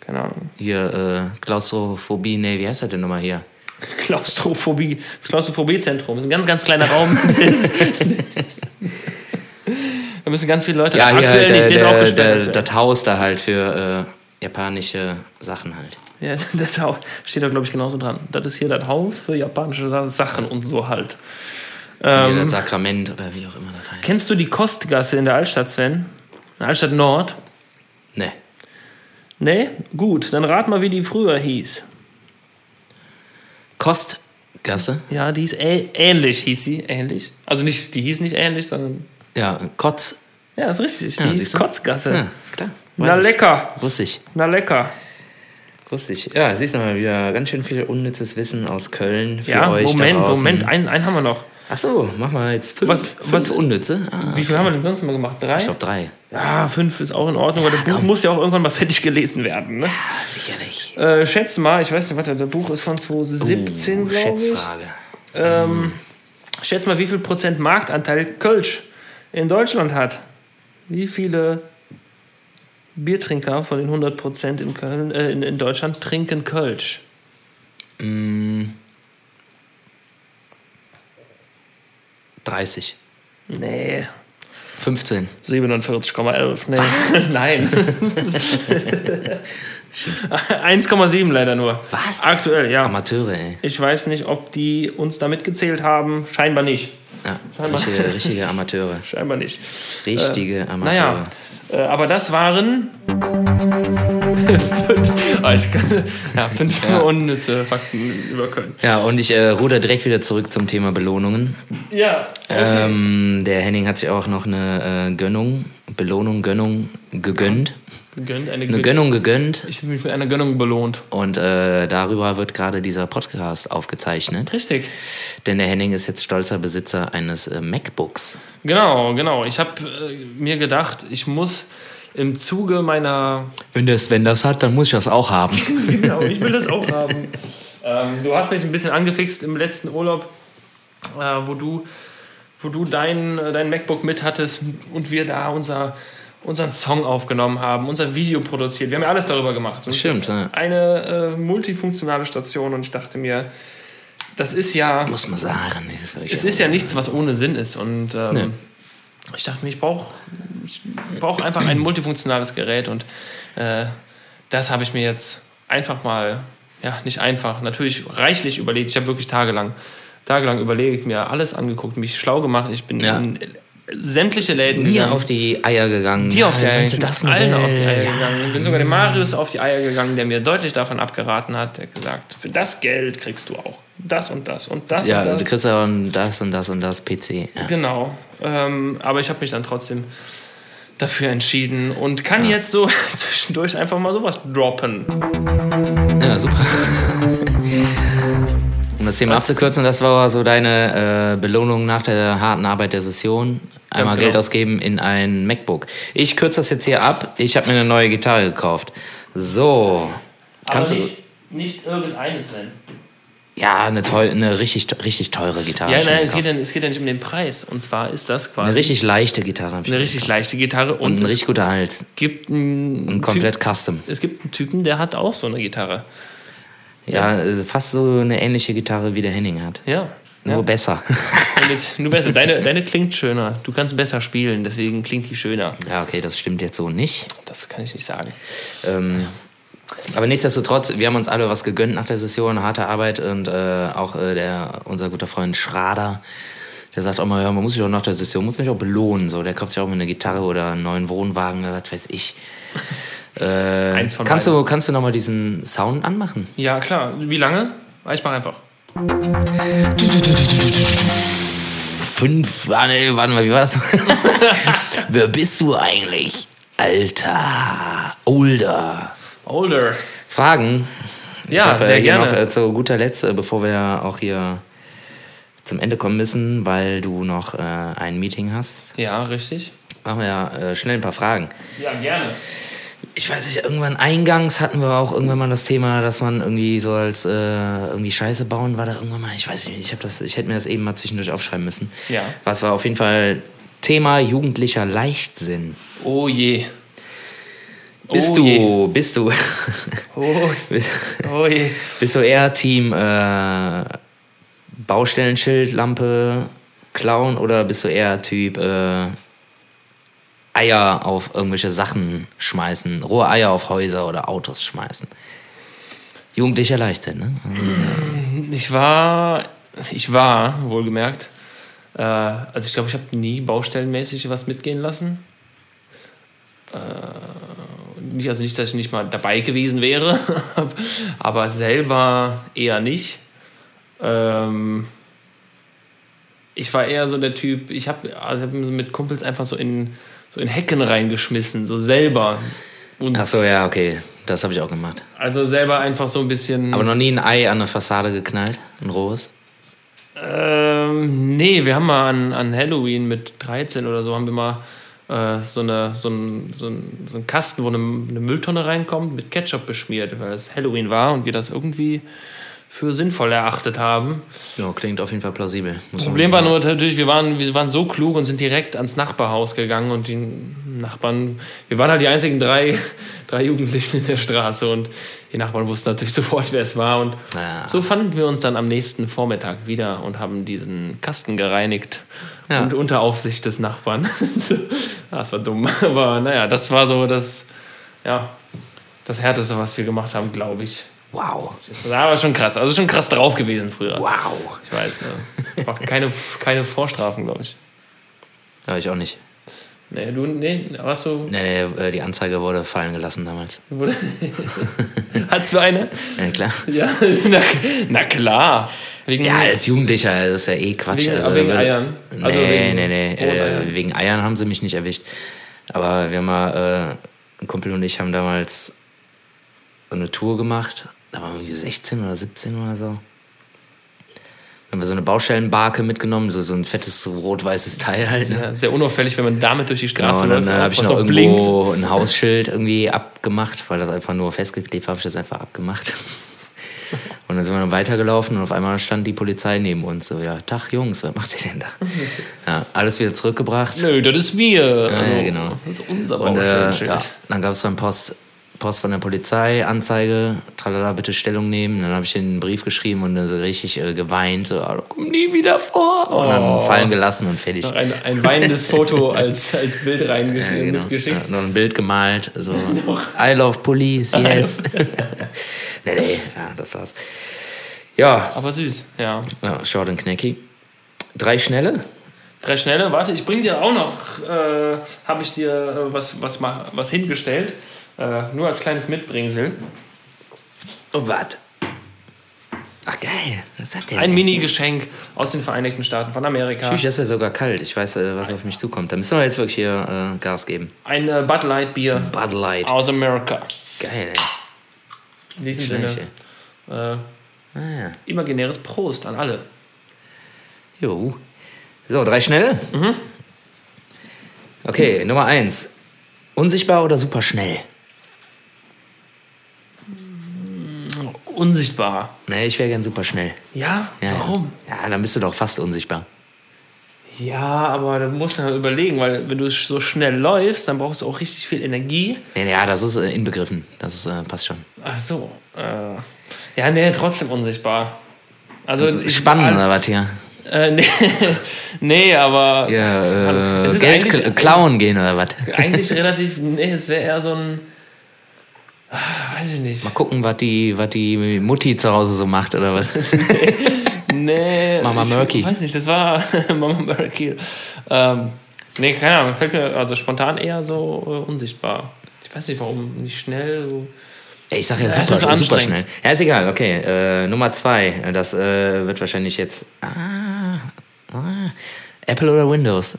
Keine Ahnung. hier äh, Klaustrophobie. Nee, wie heißt das denn nochmal hier? [LAUGHS] Klaustrophobie. Das Klaustrophobie-Zentrum. Das ist ein ganz, ganz kleiner Raum. [LAUGHS] da müssen ganz viele Leute. Ja, hier aktuell halt, nicht, äh, der ist auch der, gesperrt. der, das Haus da halt für äh, japanische Sachen halt. Ja, [LAUGHS] das Haus steht da, glaube ich, genauso dran. Das ist hier das Haus für japanische Sa- Sachen und so halt. Hier Ähm, das Sakrament oder wie auch immer das heißt. kennst du die Kostgasse in der Altstadt, Sven? In der Altstadt Nord? Nee. Nee? Gut, dann rat mal, wie die früher hieß. Kostgasse? Ja, die ist ä ähnlich, hieß sie. Ähnlich. Also nicht, die hieß nicht ähnlich, sondern. Ja, Kotz. Ja, ist richtig. Die Ja, hieß? Kotzgasse. Ja, klar. Na Weiß ich. lecker. Wusste ich. Na lecker. Wusste ich. Ja, siehst du mal wieder ganz schön viel unnützes Wissen aus Köln für Ja, euch. Moment. Moment, einen, einen haben wir noch. Ach so, mach mal jetzt fünf, Was- fünf was- unnütze. Ah, Wie viel haben wir denn sonst mal gemacht? Drei? ich glaube drei. Ja, fünf ist auch in Ordnung, weil das Buch muss ja auch irgendwann mal fertig gelesen werden. Ne? Sicherlich. Äh, schätz mal, ich weiß nicht, warte, das Buch ist von 2017, Uh, glaube ich. Schätzfrage. Ähm, schätz mal, wie viel Prozent Marktanteil Kölsch in Deutschland hat. Wie viele Biertrinker von den 100 Prozent in, Köln, äh, in, in Deutschland trinken Kölsch? Mm, 30. Nee, 15. 47,11. Nee, [LAUGHS] nein. [LAUGHS] 1,7 leider nur. Was? Aktuell, ja. Amateure, ey. Ich weiß nicht, ob die uns da mitgezählt haben. Scheinbar nicht. Ja, Scheinbar. richtige, [LAUGHS] richtige Amateure. Scheinbar nicht. Richtige Amateure. Naja, äh, aber das waren. [LAUGHS] Ah, ich kann, ja, fünf unnütze Fakten über Köln. Ja, und ich äh, ruder direkt wieder zurück zum Thema Belohnungen. Ja, okay. Ähm, der Henning hat sich auch noch eine äh, Gönnung, Belohnung, Gönnung gegönnt. Gegönnt, eine, Eine Gön- Gönnung gegönnt. Ich habe mich mit einer Gönnung belohnt. Und äh, darüber wird gerade dieser Podcast aufgezeichnet. Richtig. Denn der Henning ist jetzt stolzer Besitzer eines äh, MacBooks. Genau, genau. Ich habe äh, mir gedacht, ich muss im Zuge meiner. Wenn der Sven das hat, dann muss ich das auch haben. [LAUGHS] genau, ich will das auch haben. Ähm, du hast mich ein bisschen angefixt im letzten Urlaub, äh, wo du wo du dein, dein MacBook mit hattest und wir da unser, unseren Song aufgenommen haben, unser Video produziert. Wir haben ja alles darüber gemacht. Und Stimmt, ja. Eine äh, multifunktionale Station und ich dachte mir, das ist ja. Muss man sagen. Das ist Es ist ja nichts, was ohne Sinn ist. Und ähm, Nee. ich dachte mir, ich brauche ich brauch einfach ein multifunktionales Gerät und äh, das habe ich mir jetzt einfach mal, ja, nicht einfach, natürlich reichlich überlegt. Ich habe wirklich tagelang, tagelang überlegt, mir alles angeguckt, mich schlau gemacht. Ich bin Ja. in sämtliche Läden Mir gegangen. auf die Eier gegangen. Die auf die Eier Meinst du allen auf die Eier ja. gegangen. Ich bin sogar dem Marius auf die Eier gegangen, der mir deutlich davon abgeraten hat. Der hat gesagt, für das Geld kriegst du auch das und das und das Ja, und das. du kriegst ja auch das und das und das PC. Ja. Genau. Ähm, aber ich habe mich dann trotzdem dafür entschieden und kann jetzt so [LAUGHS] zwischendurch einfach mal sowas droppen. Ja, super. [LAUGHS] Um das Thema abzukürzen, das war so deine äh, Belohnung nach der harten Arbeit der Session. Einmal genau. Geld ausgeben in ein MacBook. Ich kürze das jetzt hier ab. Ich habe mir eine neue Gitarre gekauft. So. Kannst du. nicht irgendeine, Sven. Ja, eine, teu eine richtig, richtig teure Gitarre. Ja, nein, es gekauft. geht, ja, es geht ja nicht um den Preis. Und zwar ist das quasi Eine richtig leichte Gitarre. Eine richtig leichte Gitarre gekauft. und, Und ein richtig guter Hals. gibt einen Und komplett Typ, custom. es gibt einen Typen, der hat auch so eine Gitarre. Ja, also fast so eine ähnliche Gitarre wie der Henning hat. Ja. Nur ja. besser. Jetzt, nur besser. Deine, deine klingt schöner. Du kannst besser spielen, deswegen klingt die schöner. ja, okay, das stimmt jetzt so nicht. Das kann ich nicht sagen. Ähm, aber nichtsdestotrotz, wir haben uns alle was gegönnt nach der Session, harte Arbeit und äh, auch äh, der, unser guter Freund Schrader, der sagt auch mal, ja, man muss sich auch nach der Session, muss sich auch belohnen. So, der kauft sich auch mal eine Gitarre oder einen neuen Wohnwagen, oder was weiß ich. [LAUGHS] Äh, Eins von kannst, beiden. du, kannst du nochmal diesen Sound anmachen? Ja, klar. Wie lange? Ich mach einfach. Fünf, ah, nee, warte mal, wie war das? [LAUGHS] Wer bist du eigentlich? Alter, older. Older. Fragen? Ja, hab, sehr äh, hier gerne. Noch, äh, zu guter Letzt, äh, bevor wir auch hier zum Ende kommen müssen, weil du noch äh, ein Meeting hast, Ja, richtig. machen wir ja äh, schnell ein paar Fragen. Ja, gerne. Ich weiß nicht, irgendwann eingangs hatten wir auch irgendwann mal das Thema, dass man irgendwie so als äh, irgendwie Scheiße bauen war da irgendwann mal. Ich weiß nicht, ich, hab das, ich hätte mir das eben mal zwischendurch aufschreiben müssen. Ja. Was war auf jeden Fall Thema jugendlicher Leichtsinn. Oh je. Bist oh du, Je. bist du, [LAUGHS] Oh, [LAUGHS] oh je. bist du eher Team äh, Baustellenschild, Lampe, klauen oder bist du eher Typ äh, Eier auf irgendwelche Sachen schmeißen, rohe Eier auf Häuser oder Autos schmeißen? Jugendlicher Leichtsinn, ne? Ich war, ich war, wohlgemerkt, äh, also ich glaube, ich habe nie baustellenmäßig was mitgehen lassen. Äh, nicht, also nicht, dass ich nicht mal dabei gewesen wäre, [LAUGHS] aber selber eher nicht. Ähm, ich war eher so der Typ, ich habe also mit Kumpels einfach so in, so in Hecken reingeschmissen, so selber. Und Ach so, ja, okay. Das habe ich auch gemacht. Also selber einfach so ein bisschen. Aber noch nie ein Ei an eine Fassade geknallt, ein rohes. Ähm, nee, wir haben mal an, an Halloween mit 13 oder so, haben wir mal äh, so, eine, so, ein, so, ein, so einen Kasten, wo eine, eine Mülltonne reinkommt, mit Ketchup beschmiert, weil es Halloween war und wir das irgendwie für sinnvoll erachtet haben. Ja, klingt auf jeden Fall plausibel. Problem war nur natürlich, wir waren, wir waren so klug und sind direkt ans Nachbarhaus gegangen und die Nachbarn, wir waren halt die einzigen drei, [LAUGHS] drei Jugendlichen in der Straße und die Nachbarn wussten natürlich [LAUGHS] sofort, wer es war und Ja. so fanden wir uns dann am nächsten Vormittag wieder und haben diesen Kasten gereinigt Ja. und unter Aufsicht des Nachbarn. [LAUGHS] das war dumm, aber naja, das war so das, ja, das Härteste, was wir gemacht haben, glaube ich. Wow. Das war aber schon krass, also schon krass drauf gewesen früher. Wow. Ich weiß, äh, war keine, keine Vorstrafen, glaube ich. Ja, ich auch nicht. Nee, du, nee, warst du. Nee, nee, äh, die Anzeige wurde fallen gelassen damals. Wurde, [LAUGHS] hattest du eine? Ja, klar. Ja, [LAUGHS] na, na klar. Wegen, Ja, als Jugendlicher, das ist ja eh Quatsch. Wegen- also, wegen würde- Eiern? Nee, Also wegen nee, nee. Äh, wegen Eiern haben sie mich nicht erwischt. Aber wir haben mal, äh, ein Kumpel und ich haben damals so eine Tour gemacht. Da waren wir irgendwie 16 oder 17 oder so. Dann haben wir so eine Baustellenbarke mitgenommen, so, so ein fettes so rot-weißes Teil halt. Ne? sehr, sehr unauffällig, wenn man damit durch die Genau, Straße und dann läuft. äh, habe ich noch irgendwo ein Hausschild irgendwie abgemacht, weil das einfach nur festgeklebt habe ich das einfach abgemacht. [LAUGHS] Und dann sind wir dann weitergelaufen und auf einmal stand die Polizei neben uns. So, ja, Tag Jungs, was macht ihr denn da? [LAUGHS] Ja, alles wieder zurückgebracht. Nö, das ist mir. Ja, also, ja, genau. Das ist unser Und äh, Baustellenschild. ja, dann gab es dann Post, Post von der Polizei, Anzeige, tralala, bitte Stellung nehmen. Dann habe ich einen Brief geschrieben und dann so richtig äh, geweint, so, ah, komm nie wieder vor. Und dann Oh. fallen gelassen und fertig. Noch ein, ein weinendes Foto als, als Bild [LAUGHS] Ja, reingeschickt, genau. mitgeschickt. Ja, noch ein Bild gemalt, so [LAUGHS] I love police, yes. [LAUGHS] nee, nee, ja, das war's. Ja, Aber süß, ja. ja short and knacky. Drei schnelle? Drei schnelle, warte, ich bring dir auch noch, äh, habe ich dir äh, was, was, was hingestellt. Äh, nur als kleines Mitbringsel. Oh, was? Ach, geil. Was ist das denn? Ein Mini-Geschenk aus den Vereinigten Staaten von Amerika. Tschüss, das ist ja sogar kalt. Ich weiß, äh, was auf mich zukommt. Da müssen wir jetzt wirklich hier äh, Gas geben. Ein äh, Bud Light Bier Bud Light. aus Amerika. Geil, ey. In diesem Sinne, äh, Ah, ja. imaginäres Prost an alle. Jo. So, drei schnelle? Mhm. Okay, Nummer eins. Unsichtbar oder super schnell? Unsichtbar. Nee, ich wäre gern super schnell. Ja? Ja, Warum? Ja. dann bist du doch fast unsichtbar. Ja, aber da musst du halt überlegen, weil wenn du so schnell läufst, dann brauchst du auch richtig viel Energie. Nee, ja, das ist äh, inbegriffen. Das ist, äh, passt schon. Ach so. Äh, ja, nee, trotzdem unsichtbar. Also Spannend was hier? Äh, nee, [LAUGHS] nee, aber Ja, äh, ist Geld klauen gehen oder was? eigentlich relativ, nee, es wäre eher so ein, ah, weiß ich nicht. Mal gucken, was die, was die Mutti zu Hause so macht oder was. [LAUGHS] Nee, Mama ich Murky. weiß nicht, das war [LAUGHS] Mama Murky. Ähm, nee, keine Ahnung, fällt mir also spontan eher so äh, unsichtbar. Ich weiß nicht, warum nicht schnell so. Ich sag ja Ja, super, so super schnell. Ja, ist egal, okay. Äh, Nummer zwei. Das äh, wird wahrscheinlich jetzt. Ah, ah, Apple oder Windows?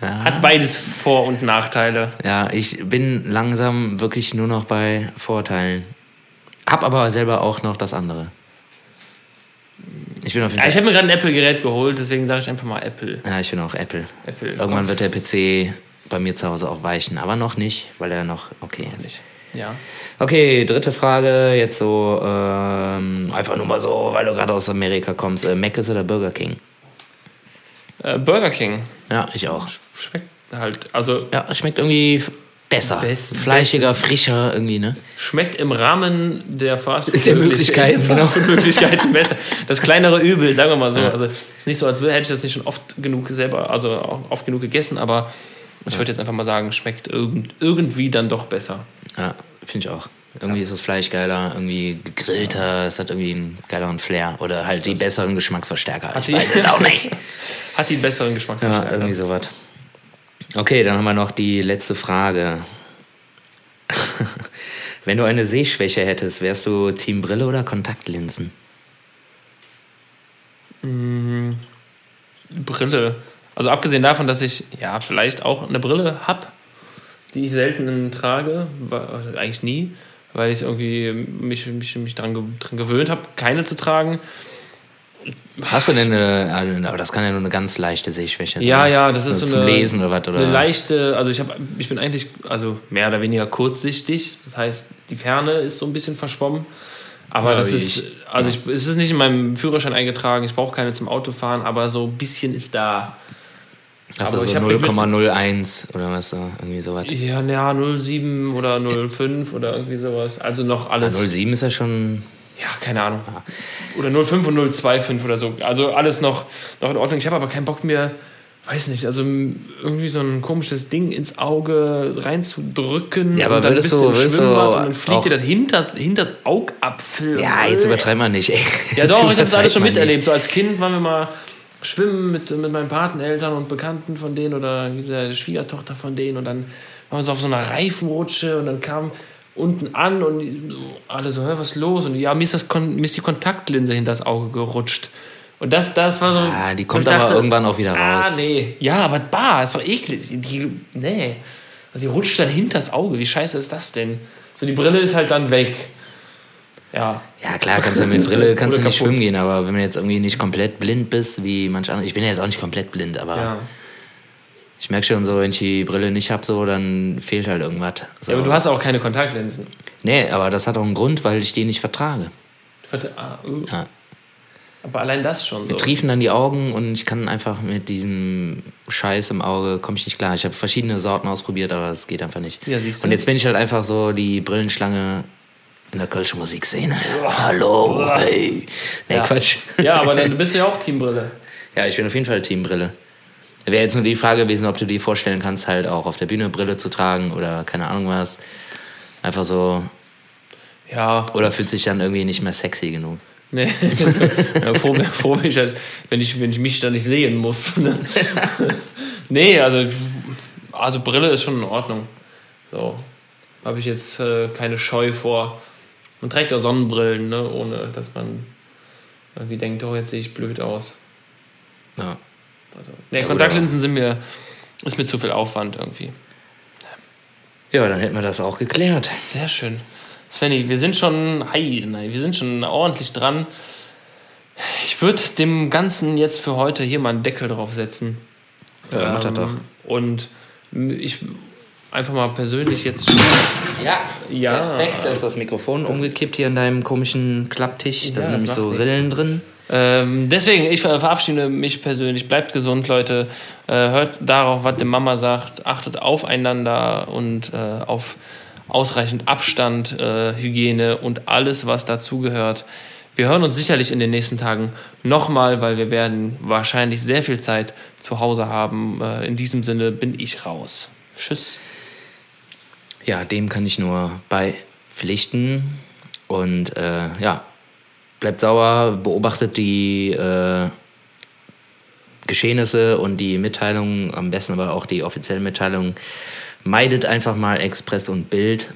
Hat beides Vor- und Nachteile. Ja, ich bin langsam wirklich nur noch bei Vorteilen. Hab aber selber auch noch das andere. Ich bin auf jeden Ja, ich habe mir gerade ein Apple-Gerät geholt, deswegen sage ich einfach mal Apple. Ja, ich bin auch Apple. Apple. Irgendwann wird der PC bei mir zu Hause auch weichen, aber noch nicht, weil er noch okay ist. Ja. Okay, dritte Frage, jetzt so ähm, einfach nur mal so, weil du gerade aus Amerika kommst. Äh, Mc's oder Burger King? Äh, Burger King. Ja, ich auch. Schmeckt halt. Also Ja, es schmeckt irgendwie besser. Best- Fleischiger, frischer irgendwie, ne? schmeckt im Rahmen der Fast Der Möglichkeiten, genau. Möglichkeiten [LAUGHS] besser. Das kleinere Übel, sagen wir mal so. Also ist nicht so, als hätte ich das nicht schon oft genug selber, also auch oft genug gegessen, aber ich würde jetzt einfach mal sagen, schmeckt irgend, irgendwie dann doch besser. Ja, finde ich auch. Irgendwie ist das Fleisch geiler, irgendwie gegrillter, es hat irgendwie einen geileren Flair. Oder halt die besseren Geschmacksverstärker. Ich die- weiß es auch nicht. [LAUGHS] Hat die besseren Ja, Geschmacksverstärker. irgendwie sowas. Okay, dann haben wir noch die letzte Frage. [LAUGHS] Wenn du eine Sehschwäche hättest, wärst du Team Brille oder Kontaktlinsen? Brille. Also abgesehen davon, dass ich ja vielleicht auch eine Brille habe, die ich selten trage, eigentlich nie, weil ich irgendwie mich, mich, mich dran gewöhnt habe, keine zu tragen. Hast du denn eine, also, aber das kann ja nur eine ganz leichte Sehschwäche sein. Ja, ja, das ist Nur so zum eine, Lesen oder was? Oder? eine leichte, also ich, hab, ich bin eigentlich also mehr oder weniger kurzsichtig. Das heißt, die Ferne ist so ein bisschen verschwommen. Aber Ja, das ist, ich. also ich, es ist nicht in meinem Führerschein eingetragen. Ich brauche keine zum Autofahren, aber so ein bisschen ist da. Hast du so ich hab mich mit- 0,01 oder was? So, irgendwie sowas. Ja, naja, 07 oder 05 oder irgendwie sowas. Also noch alles. 07 ist ja schon. Ja, keine Ahnung. Oder 05 und 025 oder so. Also alles noch, noch in Ordnung. Ich habe aber keinen Bock mehr, weiß nicht, also irgendwie so ein komisches Ding ins Auge reinzudrücken. Ja, aber und dann würdest bist du- würdest du und dann fliegt dir das hinters, hinters Augapfel. Ja, jetzt übertreiben wir nicht, ey. Ja, Jetzt doch, ich habe das alles schon miterlebt. nicht. So als Kind waren wir mal schwimmen mit, mit meinen Pateneltern und Bekannten von denen oder der Schwiegertochter von denen und dann waren wir so auf so einer Reifenrutsche und dann kam unten an und alle so, was ist los? Und ja, mir ist, das mir ist die Kontaktlinse hinter das Auge gerutscht. Und das, das war so. Ah, die kommt ich aber irgendwann auch wieder Ah, raus. nee. Ja, aber bah, ist doch eklig. Die, nee. Also die rutscht dann hinters Auge. Wie scheiße ist das denn? So, die Brille ist halt dann weg. Ja. Ja, klar, kannst du mit Brille [LAUGHS] kannst du nicht kaputt. schwimmen gehen, aber wenn du jetzt irgendwie nicht komplett blind bist, wie manch andere. Ich bin ja jetzt auch nicht komplett blind, aber ja. Ich merke schon so, wenn ich die Brille nicht habe, so, dann fehlt halt irgendwas. So. Ja, aber du hast auch keine Kontaktlinsen. Nee, aber das hat auch einen Grund, weil ich die nicht vertrage. Warte, ah, uh. Ja. Aber allein das schon so. Mir triefen dann die Augen und ich kann einfach mit diesem Scheiß im Auge, komme ich nicht klar. Ich habe verschiedene Sorten ausprobiert, aber es geht einfach nicht. Ja, siehst du. Und jetzt bin ich halt einfach so die Brillenschlange in der Kölschen Musikszene. Hallo, hey. Nee, ja. Quatsch. Ja, aber dann [LAUGHS] bist du ja auch Teambrille. Ja, ich bin auf jeden Fall Teambrille. Wäre jetzt nur die Frage gewesen, ob du dir vorstellen kannst, halt auch auf der Bühne Brille zu tragen oder keine Ahnung was. Einfach so. Ja, Oder fühlt sich dann irgendwie nicht mehr sexy genug. nee. [LAUGHS] ja, froh, froh bin ich halt, wenn ich, wenn ich mich da nicht sehen muss. [LAUGHS] Ne? nee, also, also Brille ist schon in Ordnung. So. Habe ich jetzt äh, keine Scheu vor. Man trägt ja Sonnenbrillen, ne? ohne dass man irgendwie denkt, oh, jetzt sehe ich blöd aus. Ja. Also, nee, Ja, Kontaktlinsen sind mir, ist mir zu viel Aufwand irgendwie. Ja, dann hätten wir das auch geklärt. Sehr schön. Svenny, wir sind schon, hi, nein, wir sind schon ordentlich dran. Ich würde dem Ganzen jetzt für heute hier mal einen Deckel drauf setzen. Ja, mach das doch. Und ich einfach mal persönlich jetzt. Ja, Ja. perfekt. Da ist das Mikrofon umgekippt hier in deinem komischen Klapptisch. Da Ja, sind nämlich so macht nichts. Rillen drin. Ähm, deswegen, ich ver- verabschiede mich persönlich. Bleibt gesund, Leute. Äh, hört darauf, was die Mama sagt. Achtet aufeinander und äh, auf ausreichend Abstand, äh, Hygiene und alles, was dazugehört. Wir hören uns sicherlich in den nächsten Tagen nochmal, weil wir werden wahrscheinlich sehr viel Zeit zu Hause haben. Äh, in diesem Sinne bin ich raus. Tschüss. Ja, dem kann ich nur beipflichten. Und äh, ja, bleibt sauer, beobachtet die äh, Geschehnisse und die Mitteilungen, am besten aber auch die offiziellen Mitteilungen. Meidet einfach mal Express und Bild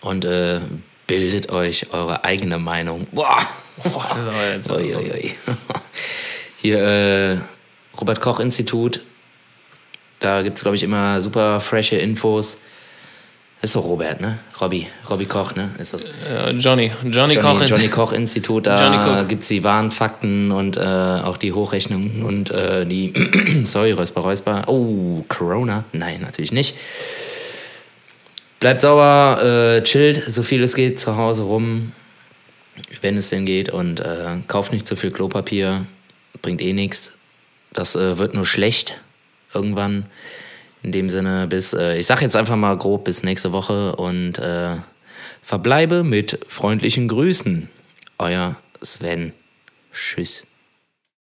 und äh, bildet euch eure eigene Meinung. Boah! Boah, [LAUGHS] das ist aber jetzt ui. [LAUGHS] Hier, äh, Robert Koch Institut. Da gibt es, glaube ich, immer super frische Infos. Ist so Robert, ne? Robby, Robby Koch, ne? Ist das? Äh, Johnny. Johnny, Johnny, Koch. Johnny Koch Institut, da gibt es die wahren Fakten und äh, auch die Hochrechnungen und äh, die, [CLEARS THROAT] sorry, Räusper, Räusper. Oh, Corona? Nein, natürlich nicht. Bleibt sauber, äh, chillt, so viel es geht, zu Hause rum, wenn es denn geht und äh, kauft nicht zu viel Klopapier, bringt eh nichts. Das äh, wird nur schlecht irgendwann. In dem Sinne, bis, äh, ich sag jetzt einfach mal grob bis nächste Woche und äh, verbleibe mit freundlichen Grüßen. Euer Sven. Tschüss.